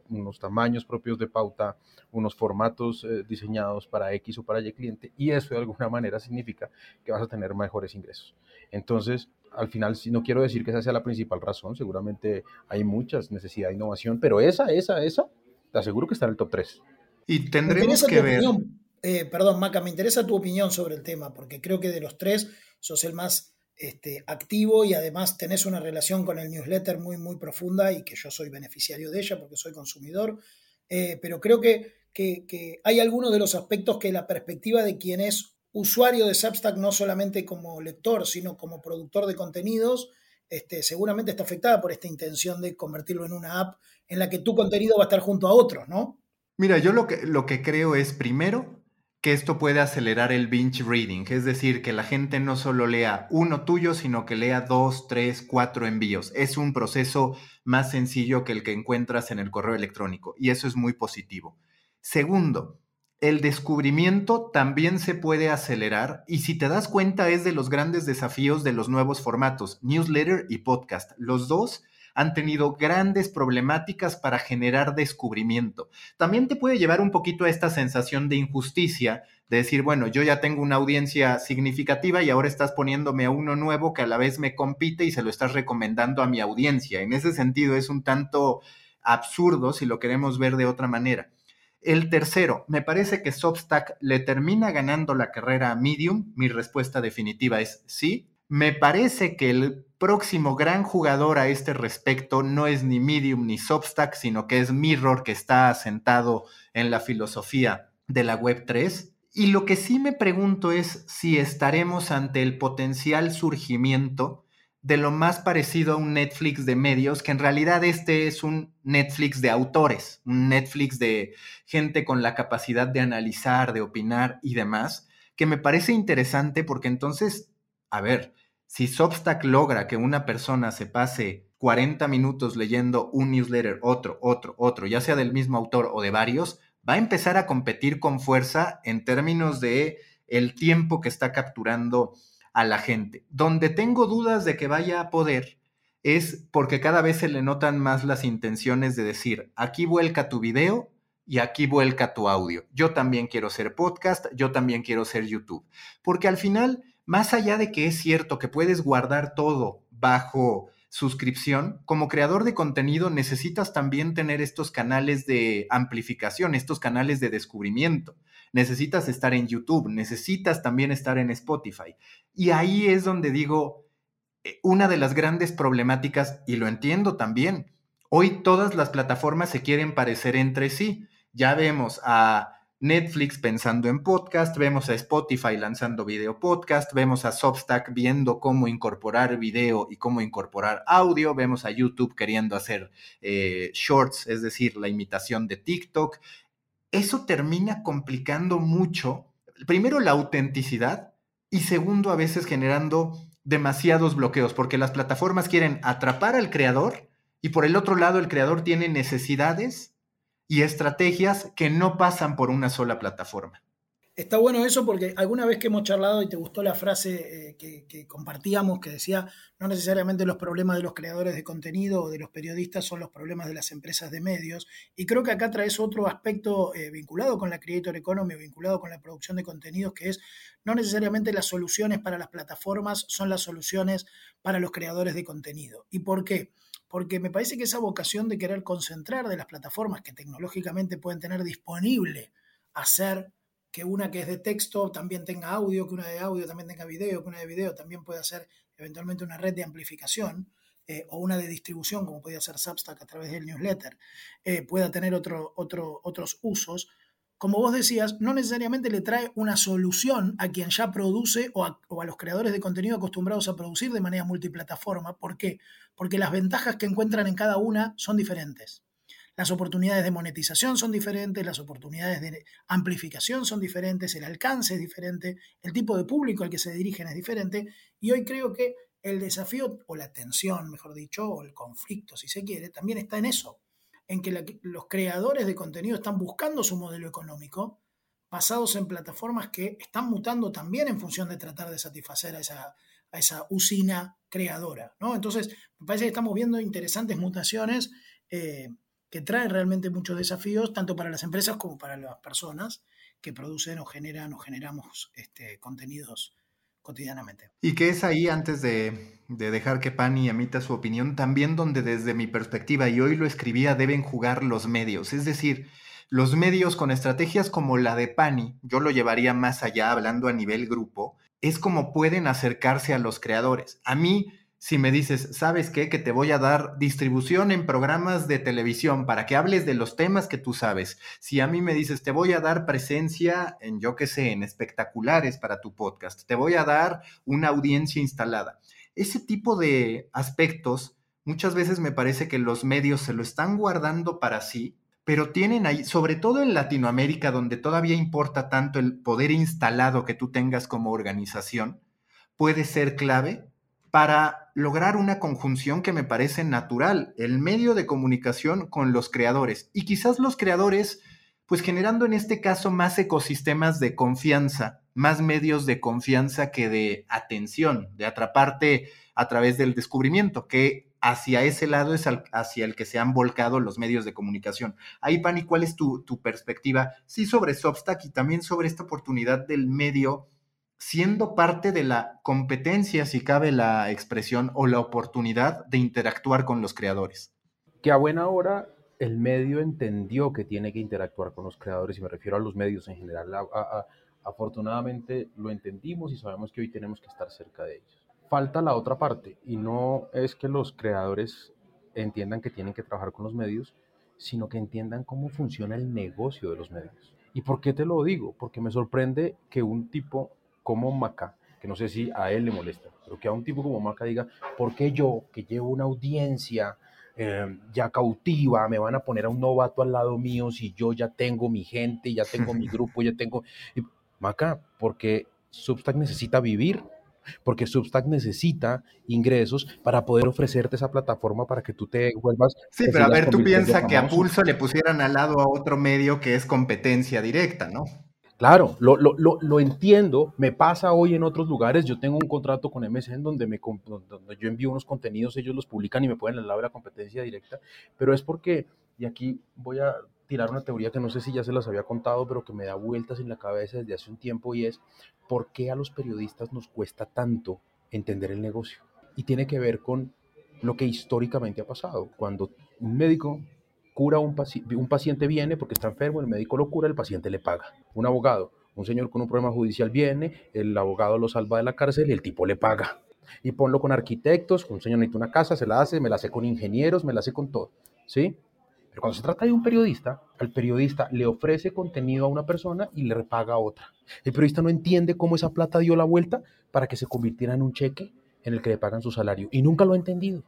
unos tamaños propios de pauta, unos formatos eh, diseñados para X o para Y cliente, y eso de alguna manera significa que vas a tener mejores ingresos. Entonces, al final, si no quiero decir que esa sea la principal razón, seguramente hay muchas necesidades de innovación, pero esa, esa, esa, te aseguro que está en el top 3. Y tendremos que ver. Eh, perdón, Maca, me interesa tu opinión sobre el tema, porque creo que de los tres sos el más este, activo y además tenés una relación con el newsletter muy, muy profunda y que yo soy beneficiario de ella porque soy consumidor. Eh, pero creo que, hay algunos de los aspectos que la perspectiva de quien es usuario de Substack, no solamente como lector, sino como productor de contenidos, este, seguramente está afectada por esta intención de convertirlo en una app en la que tu contenido va a estar junto a otros, ¿no? Mira, yo lo que, lo que creo es, primero, que esto puede acelerar el binge reading, es decir, que la gente no solo lea uno tuyo, sino que lea dos, tres, cuatro envíos. Es un proceso más sencillo que el que encuentras en el correo electrónico y eso es muy positivo. Segundo, el descubrimiento también se puede acelerar y si te das cuenta es de los grandes desafíos de los nuevos formatos, newsletter y podcast. Los dos han tenido grandes problemáticas para generar descubrimiento. También te puede llevar un poquito a esta sensación de injusticia, de decir, bueno, yo ya tengo una audiencia significativa y ahora estás poniéndome a uno nuevo que a la vez me compite y se lo estás recomendando a mi audiencia. En ese sentido es un tanto absurdo si lo queremos ver de otra manera. El tercero, me parece que Substack le termina ganando la carrera a Medium. Mi respuesta definitiva es sí. Me parece que el próximo gran jugador a este respecto no es ni Medium ni Substack, sino que es Mirror, que está asentado en la filosofía de la Web 3. Y lo que sí me pregunto es si estaremos ante el potencial surgimiento de lo más parecido a un Netflix de medios, que en realidad este es un Netflix de autores, un Netflix de gente con la capacidad de analizar, de opinar y demás, que me parece interesante porque entonces, a ver, si Substack logra que una persona se pase 40 minutos leyendo un newsletter, otro, otro, otro, ya sea del mismo autor o de varios, va a empezar a competir con fuerza en términos de el tiempo que está capturando a la gente. Donde tengo dudas de que vaya a poder es porque cada vez se le notan más las intenciones de decir, aquí vuelca tu video y aquí vuelca tu audio. Yo también quiero ser podcast, yo también quiero ser YouTube. Porque al final más allá de que es cierto que puedes guardar todo bajo suscripción, como creador de contenido necesitas también tener estos canales de amplificación, estos canales de descubrimiento. Necesitas estar en YouTube, necesitas también estar en Spotify. Y ahí es donde digo, eh, una de las grandes problemáticas, y lo entiendo también, hoy todas las plataformas se quieren parecer entre sí. Ya vemos a Netflix pensando en podcast, vemos a Spotify lanzando video podcast, vemos a Substack viendo cómo incorporar video y cómo incorporar audio, vemos a YouTube queriendo hacer eh, shorts, es decir, la imitación de TikTok. Eso termina complicando mucho, primero la autenticidad y segundo a veces generando demasiados bloqueos, porque las plataformas quieren atrapar al creador y por el otro lado el creador tiene necesidades y estrategias que no pasan por una sola plataforma. Está bueno eso porque alguna vez que hemos charlado y te gustó la frase eh, que, compartíamos que decía, no necesariamente los problemas de los creadores de contenido o de los periodistas son los problemas de las empresas de medios. Y creo que acá traes otro aspecto eh, vinculado con la Creator Economy, vinculado con la producción de contenidos, que es no necesariamente las soluciones para las plataformas son las soluciones para los creadores de contenido. ¿Y por qué? Porque me parece que esa vocación de querer concentrar de las plataformas que tecnológicamente pueden tener disponible hacer que una que es de texto también tenga audio, que una de audio también tenga video, que una de video también pueda ser eventualmente una red de amplificación eh, o una de distribución, como podría ser Substack a través del newsletter, eh, pueda tener otro, otro, otros usos, como vos decías, no necesariamente le trae una solución a quien ya produce o a, los creadores de contenido acostumbrados a producir de manera multiplataforma. ¿Por qué? Porque las ventajas que encuentran en cada una son diferentes. Las oportunidades de monetización son diferentes, las oportunidades de amplificación son diferentes, el alcance es diferente, el tipo de público al que se dirigen es diferente. Y hoy creo que el desafío, o la tensión, mejor dicho, o el conflicto, si se quiere, también está en eso en que los creadores de contenido están buscando su modelo económico basados en plataformas que están mutando también en función de tratar de satisfacer a esa, a esa usina creadora. ¿no? Entonces, me parece que estamos viendo interesantes mutaciones eh, que traen realmente muchos desafíos, tanto para las empresas como para las personas que producen o generan o generamos este, contenidos cotidianamente. Y que es ahí, antes de, dejar que Pani emita su opinión, también donde desde mi perspectiva, y hoy lo escribía, deben jugar los medios. Es decir, los medios con estrategias como la de Pani, yo lo llevaría más allá hablando a nivel grupo, es como pueden acercarse a los creadores. A mí, si me dices, ¿sabes qué? Que te voy a dar distribución en programas de televisión para que hables de los temas que tú sabes. Si a mí me dices, te voy a dar presencia en, yo qué sé, en espectaculares para tu podcast, te voy a dar una audiencia instalada. Ese tipo de aspectos, muchas veces me parece que los medios se lo están guardando para sí pero tienen ahí, sobre todo en Latinoamérica, donde todavía importa tanto el poder instalado que tú tengas como organización, puede ser clave para lograr una conjunción que me parece natural, el medio de comunicación con los creadores. Y quizás los creadores, pues generando en este caso más ecosistemas de confianza, más medios de confianza que de atención, de atraparte a través del descubrimiento, que hacia ese lado es hacia el que se han volcado los medios de comunicación. Ahí, Pani, ¿cuál es tu, perspectiva? Sí, sobre Substack y también sobre esta oportunidad del medio siendo parte de la competencia, si cabe la expresión, o la oportunidad de interactuar con los creadores. Que a buena hora el medio entendió que tiene que interactuar con los creadores, y me refiero a los medios en general. afortunadamente lo entendimos y sabemos que hoy tenemos que estar cerca de ellos falta la otra parte y no es que los creadores entiendan que tienen que trabajar con los medios, sino que entiendan cómo funciona el negocio de los medios. ¿Y por qué te lo digo? Porque me sorprende que un tipo como Maca, que no sé si a él le molesta, pero que a un tipo como Maca diga, ¿por qué yo, que llevo una audiencia eh, ya cautiva, me van a poner a un novato al lado mío si yo ya tengo mi gente, ya tengo mi grupo, ya tengo... Maca, porque Substack necesita vivir porque Substack necesita ingresos para poder ofrecerte esa plataforma para que tú te vuelvas. Sí, pero a ver, tú piensas que a Pulso le pusieran al lado a otro medio que es competencia directa, ¿no? Claro, lo, lo, lo, entiendo, me pasa hoy en otros lugares, yo tengo un contrato con MSN donde, me, donde yo envío unos contenidos, ellos los publican y me ponen al de la competencia directa, pero es porque, y aquí voy a tirar una teoría que no sé si ya se las había contado, pero que me da vueltas en la cabeza desde hace un tiempo y es por qué a los periodistas nos cuesta tanto entender el negocio. Y tiene que ver con lo que históricamente ha pasado. Cuando un médico cura un, un paciente viene porque está enfermo, el médico lo cura, el paciente le paga. Un abogado, un señor con un problema judicial viene, el abogado lo salva de la cárcel y el tipo le paga. Y ponlo con arquitectos, un señor necesita una casa, se la hace, me la hace con ingenieros, me la hace con todo. ¿Sí? Pero cuando se trata de un periodista, al periodista le ofrece contenido a una persona y le repaga a otra. El periodista no entiende cómo esa plata dio la vuelta para que se convirtiera en un cheque en el que le pagan su salario y nunca lo ha entendido.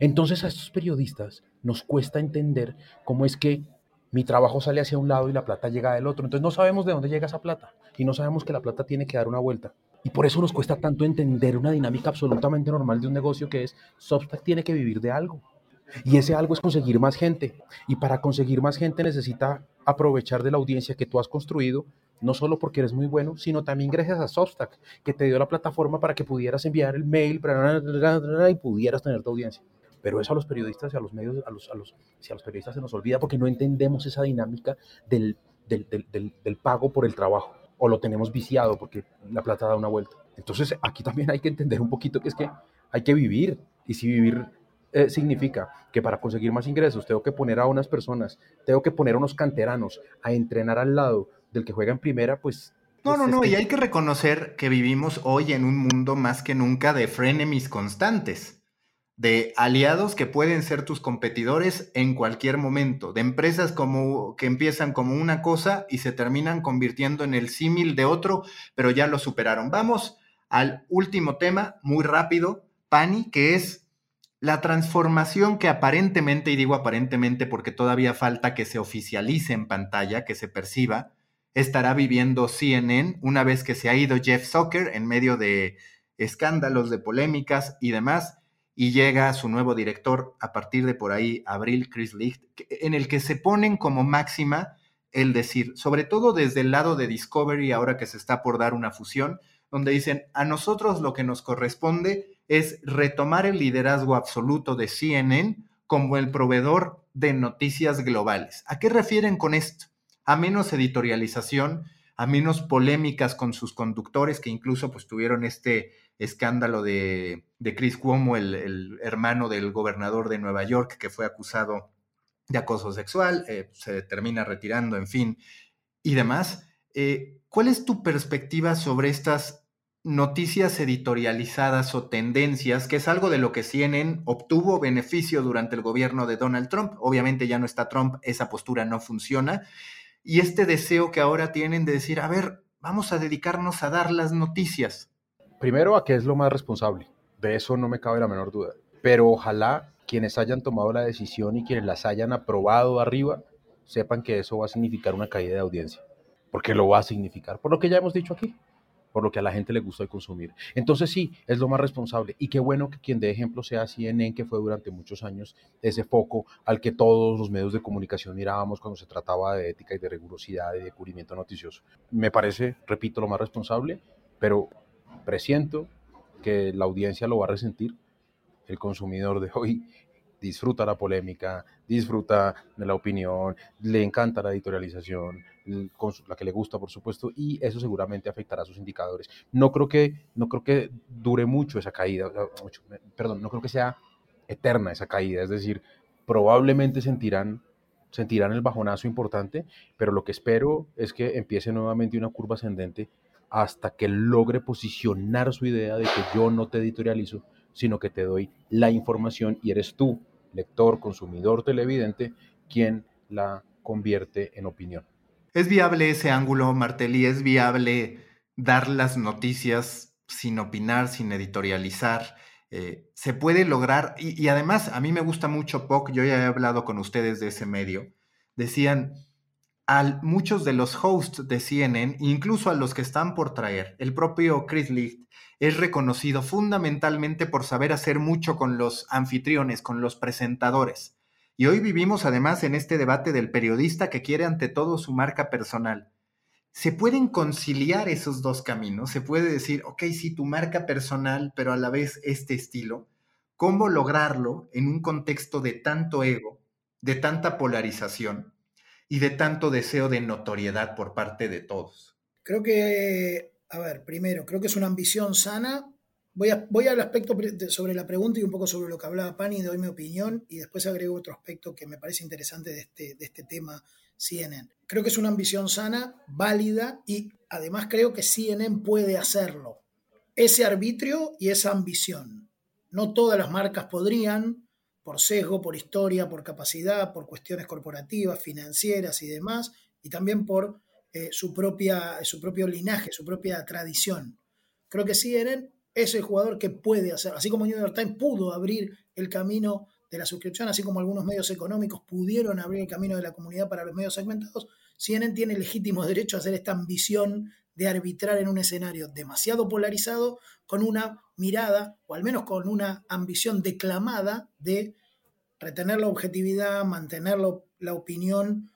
Entonces a estos periodistas nos cuesta entender cómo es que mi trabajo sale hacia un lado y la plata llega del otro. Entonces no sabemos de dónde llega esa plata y no sabemos que la plata tiene que dar una vuelta. Y por eso nos cuesta tanto entender una dinámica absolutamente normal de un negocio que es Substack tiene que vivir de algo. Y ese algo es conseguir más gente. Y para conseguir más gente necesita aprovechar de la audiencia que tú has construido, no solo porque eres muy bueno, sino también gracias a Substack, que te dio la plataforma para que pudieras enviar el mail y pudieras tener tu audiencia. Pero eso a los periodistas y a los medios, a los, a los, si a los periodistas se nos olvida porque no entendemos esa dinámica del, del, del, del pago por el trabajo o lo tenemos viciado porque la plata da una vuelta. Entonces aquí también hay que entender un poquito que es que hay que vivir y si vivir eh, significa que para conseguir más ingresos tengo que poner a unas personas, tengo que poner a unos canteranos a entrenar al lado del que juega en primera, pues... No, no, pues, no, y hay que reconocer que vivimos hoy en un mundo más que nunca de frenemies constantes, de aliados que pueden ser tus competidores en cualquier momento, de empresas como que empiezan como una cosa y se terminan convirtiendo en el símil de otro, pero ya lo superaron. Vamos al último tema, muy rápido, Pani, que es la transformación que aparentemente, y digo aparentemente porque todavía falta que se oficialice en pantalla, que se perciba, estará viviendo CNN una vez que se ha ido Jeff Zucker en medio de escándalos, de polémicas y demás, y llega su nuevo director a partir de por ahí, abril, Chris Licht, en el que se ponen como máxima el decir, sobre todo desde el lado de Discovery, ahora que se está por dar una fusión, donde dicen, a nosotros lo que nos corresponde es retomar el liderazgo absoluto de CNN como el proveedor de noticias globales. ¿A qué refieren con esto? A menos editorialización, a menos polémicas con sus conductores, que incluso pues tuvieron este escándalo de, Chris Cuomo, el, el hermano del gobernador de Nueva York, que fue acusado de acoso sexual, eh, se termina retirando, en fin, y demás. Eh, ¿Cuál es tu perspectiva sobre estas noticias editorializadas o tendencias, que es algo de lo que CNN obtuvo beneficio durante el gobierno de Donald Trump? Obviamente ya no está Trump, esa postura no funciona. Y este deseo que ahora tienen de decir, a ver, vamos a dedicarnos a dar las noticias. Primero, a qué es lo más responsable. De eso no me cabe la menor duda. Pero ojalá quienes hayan tomado la decisión y quienes las hayan aprobado arriba sepan que eso va a significar una caída de audiencia. Porque lo va a significar, por lo que ya hemos dicho aquí, por lo que a la gente le gusta consumir. Entonces sí, es lo más responsable. Y qué bueno que quien dé ejemplo sea CNN, que fue durante muchos años ese foco al que todos los medios de comunicación mirábamos cuando se trataba de ética y de rigurosidad y de cubrimiento noticioso. Me parece, repito, lo más responsable, pero presiento que la audiencia lo va a resentir el consumidor de hoy disfruta la polémica, disfruta de la opinión, le encanta la editorialización, la que le gusta, por supuesto, y eso seguramente afectará a sus indicadores. No creo que, no creo que dure mucho esa caída, perdón, no creo que sea eterna esa caída, es decir, probablemente sentirán, sentirán el bajonazo importante, pero lo que espero es que empiece nuevamente una curva ascendente hasta que logre posicionar su idea de que yo no te editorializo, sino que te doy la información y eres tú, lector, consumidor, televidente, quien la convierte en opinión. ¿Es viable ese ángulo, Martelli? ¿Es viable dar las noticias sin opinar, sin editorializar? Eh, se puede lograr, y, además a mí me gusta mucho POC, yo ya he hablado con ustedes de ese medio, decían, a muchos de los hosts de CNN, incluso a los que están por traer, el propio Chris Licht es reconocido fundamentalmente por saber hacer mucho con los anfitriones, con los presentadores. Y hoy vivimos además en este debate del periodista que quiere ante todo su marca personal. ¿Se pueden conciliar esos dos caminos? Se puede decir, ok, sí, tu marca personal, pero a la vez este estilo. ¿Cómo lograrlo en un contexto de tanto ego, de tanta polarización y de tanto deseo de notoriedad por parte de todos? Creo que a ver, primero, creo que es una ambición sana. Voy, a, voy al aspecto sobre la pregunta y un poco sobre lo que hablaba Pani, doy mi opinión y después agrego otro aspecto que me parece interesante de este, de este tema CNN. Creo que es una ambición sana, válida y además creo que CNN puede hacerlo. Ese arbitrio y esa ambición. No todas las marcas podrían, por sesgo, por historia, por capacidad, por cuestiones corporativas, financieras y demás, y también por eh, su, propia, su propio linaje, su propia tradición. Creo que CNN es el jugador que puede hacer, así como New York Times pudo abrir el camino de la suscripción, así como algunos medios económicos pudieron abrir el camino de la comunidad para los medios segmentados, CNN tiene legítimo derecho a hacer esta ambición de arbitrar en un escenario demasiado polarizado con una mirada, o al menos con una ambición declamada de retener la objetividad, mantener la opinión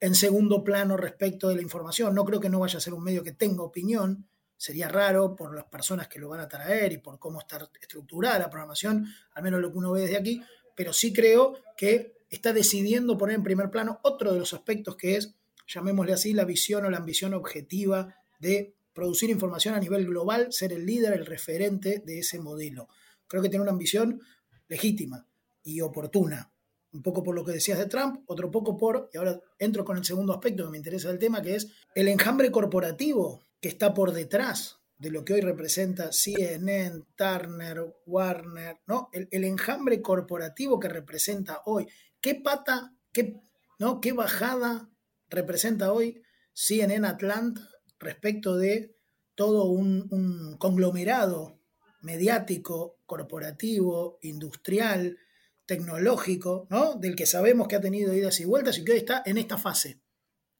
en segundo plano respecto de la información. No creo que no vaya a ser un medio que tenga opinión, sería raro por las personas que lo van a traer y por cómo está estructurada la programación, al menos lo que uno ve desde aquí, pero sí creo que está decidiendo poner en primer plano otro de los aspectos que es, llamémosle así, la visión o la ambición objetiva de producir información a nivel global, ser el líder, el referente de ese modelo. Creo que tiene una ambición legítima y oportuna un poco por lo que decías de Trump, otro poco por, y ahora entro con el segundo aspecto que me interesa del tema, que es el enjambre corporativo que está por detrás de lo que hoy representa CNN, Turner, Warner, ¿no? El, enjambre corporativo que representa hoy. ¿Qué pata, qué, ¿no? qué bajada representa hoy CNN Atlanta respecto de todo un, conglomerado mediático, corporativo, industrial, tecnológico, ¿no? Del que sabemos que ha tenido idas y vueltas y que hoy está en esta fase,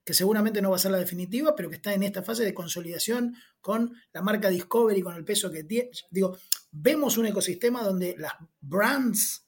que seguramente no va a ser la definitiva, pero que está en esta fase de consolidación con la marca Discovery, con el peso que tiene. Digo, vemos un ecosistema donde las brands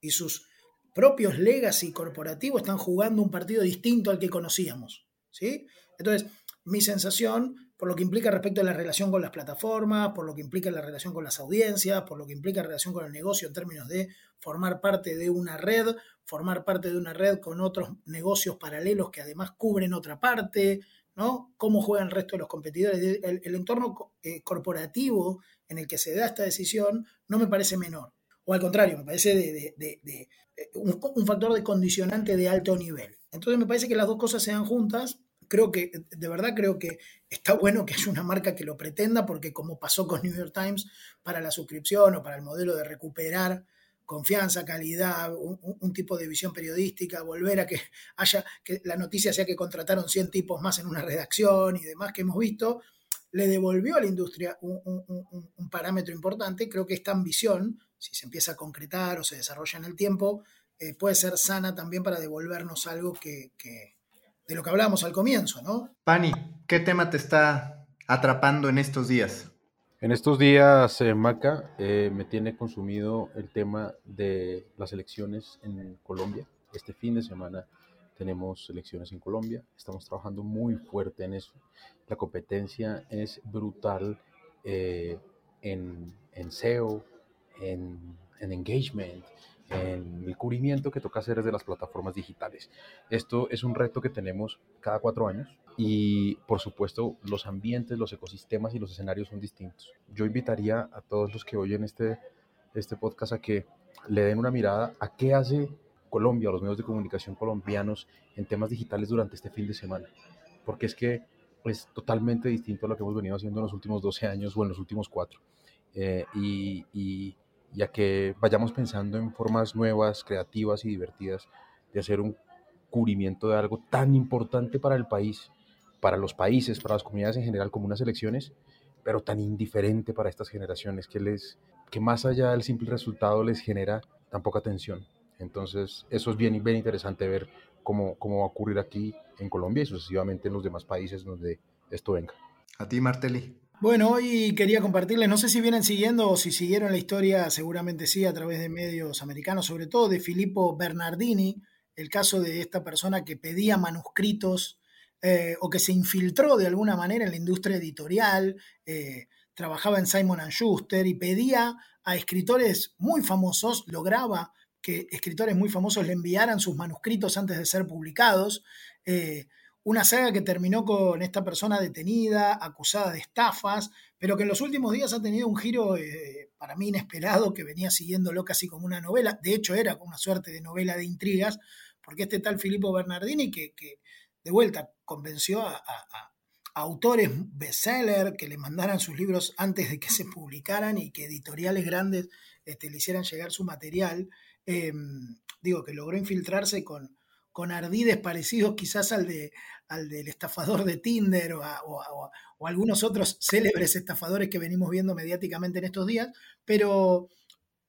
y sus propios legacy corporativos están jugando un partido distinto al que conocíamos, ¿sí? Entonces, mi sensación por lo que implica respecto a la relación con las plataformas, por lo que implica la relación con las audiencias, por lo que implica la relación con el negocio en términos de formar parte de una red, formar parte de una red con otros negocios paralelos que además cubren otra parte, ¿no? Cómo juegan el resto de los competidores. El, entorno eh, corporativo en el que se da esta decisión no me parece menor. O al contrario, me parece de, eh, un, factor de condicionante de alto nivel. Entonces me parece que las dos cosas sean juntas. Creo que, de verdad creo que está bueno que haya una marca que lo pretenda, porque como pasó con New York Times, para la suscripción o para el modelo de recuperar confianza, calidad, un, tipo de visión periodística, volver a que haya, que la noticia sea que contrataron 100 tipos más en una redacción y demás que hemos visto, le devolvió a la industria un, parámetro importante. Creo que esta ambición, si se empieza a concretar o se desarrolla en el tiempo, eh, puede ser sana también para devolvernos algo que, de lo que hablábamos al comienzo, ¿no? Pani, ¿qué tema te está atrapando en estos días? En estos días, eh, Maca, eh, me tiene consumido el tema de las elecciones en Colombia. Este fin de semana tenemos elecciones en Colombia, estamos trabajando muy fuerte en eso. La competencia es brutal eh, en, en, SEO, en, en, engagement, en el cubrimiento que toca hacer desde las plataformas digitales. Esto es un reto que tenemos cada cuatro años y por supuesto los ambientes, los ecosistemas y los escenarios son distintos. Yo invitaría a todos los que oyen este, este podcast a que le den una mirada a qué hace Colombia, los medios de comunicación colombianos en temas digitales durante este fin de semana. Porque es que es totalmente distinto a lo que hemos venido haciendo en los últimos 12 años o en los últimos 4. Eh, y, ya que vayamos pensando en formas nuevas, creativas y divertidas de hacer un cubrimiento de algo tan importante para el país, para los países, para las comunidades en general, como unas elecciones, pero tan indiferente para estas generaciones que les que más allá del simple resultado les genera tan poca atención. Entonces, eso es bien, bien interesante ver cómo, cómo va a ocurrir aquí en Colombia y sucesivamente en los demás países donde esto venga. A ti, Martelli. Bueno, hoy quería compartirles, no sé si vienen siguiendo o si siguieron la historia, seguramente sí, a través de medios americanos, sobre todo de Filippo Bernardini, el caso de esta persona que pedía manuscritos eh, o que se infiltró de alguna manera en la industria editorial, eh, trabajaba en Simon Schuster y pedía a escritores muy famosos, lograba que escritores muy famosos le enviaran sus manuscritos antes de ser publicados. Eh, una saga que terminó con esta persona detenida, acusada de estafas, pero que en los últimos días ha tenido un giro eh, para mí inesperado, que venía siguiéndolo casi como una novela. De hecho, era como una suerte de novela de intrigas, porque este tal Filippo Bernardini, que, de vuelta convenció a, autores bestseller que le mandaran sus libros antes de que se publicaran y que editoriales grandes este, le hicieran llegar su material, Em, digo, que logró infiltrarse con, con ardides parecidos quizás al, de, al del estafador de Tinder o, algunos otros célebres estafadores que venimos viendo mediáticamente en estos días, pero,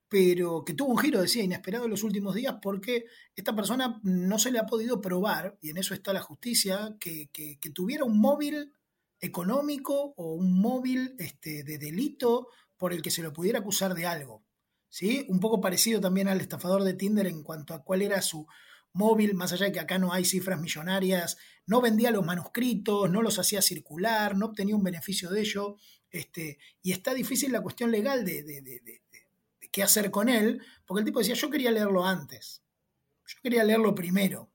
pero que tuvo un giro, decía, inesperado en los últimos días porque esta persona no se le ha podido probar, y en eso está la justicia, que, tuviera un móvil económico o un móvil este, de delito por el que se lo pudiera acusar de algo. ¿sí? Un poco parecido también al estafador de Tinder en cuanto a cuál era su móvil, más allá de que acá no hay cifras millonarias, no vendía los manuscritos, no los hacía circular, no obtenía un beneficio de ello, este, y está difícil la cuestión legal de, qué hacer con él, porque el tipo decía, yo quería leerlo antes, yo quería leerlo primero,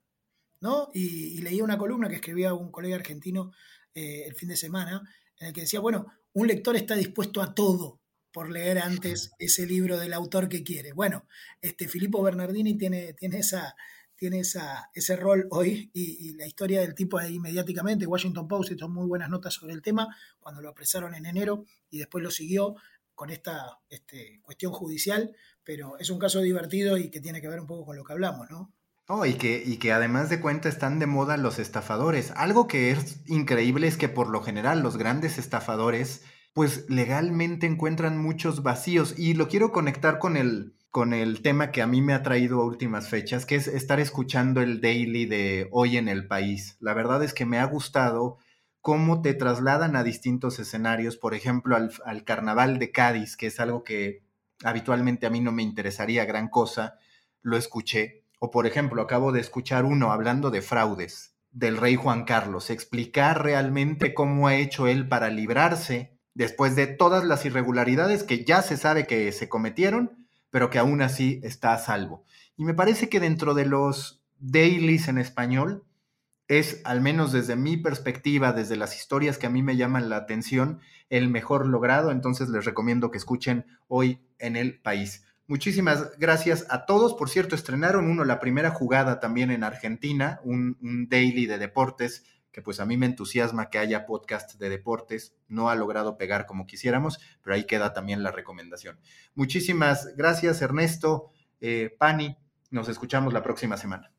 ¿no? Y, leía una columna que escribía un colega argentino eh, el fin de semana, en el que decía, bueno, un lector está dispuesto a todo, por leer antes ese libro del autor que quiere. Bueno, este Filippo Bernardini tiene, tiene, esa, tiene esa, ese rol hoy y, la historia del tipo ahí mediáticamente, Washington Post hizo muy buenas notas sobre el tema cuando lo apresaron en enero y después lo siguió con esta este, cuestión judicial, pero es un caso divertido y que tiene que ver un poco con lo que hablamos, ¿no? Oh, y que, y que además de cuenta están de moda los estafadores. Algo que es increíble es que por lo general los grandes estafadores pues legalmente encuentran muchos vacíos. Y lo quiero conectar con el, con el tema que a mí me ha traído a últimas fechas, que es estar escuchando el daily de hoy en el país. La verdad es que me ha gustado cómo te trasladan a distintos escenarios, por ejemplo, al, al carnaval de Cádiz, que es algo que habitualmente a mí no me interesaría gran cosa, lo escuché. O por ejemplo, acabo de escuchar uno hablando de fraudes del rey Juan Carlos, explicar realmente cómo ha hecho él para librarse después de todas las irregularidades que ya se sabe que se cometieron, pero que aún así está a salvo. Y me parece que dentro de los dailies en español es, al menos desde mi perspectiva, desde las historias que a mí me llaman la atención, el mejor logrado. Entonces les recomiendo que escuchen hoy en el país. Muchísimas gracias a todos. Por cierto, estrenaron uno la primera jugada también en Argentina, un, un daily de deportes que pues a mí me entusiasma que haya podcast de deportes. No ha logrado pegar como quisiéramos, pero ahí queda también la recomendación. Muchísimas gracias, Ernesto, eh, Pani. Nos escuchamos la próxima semana.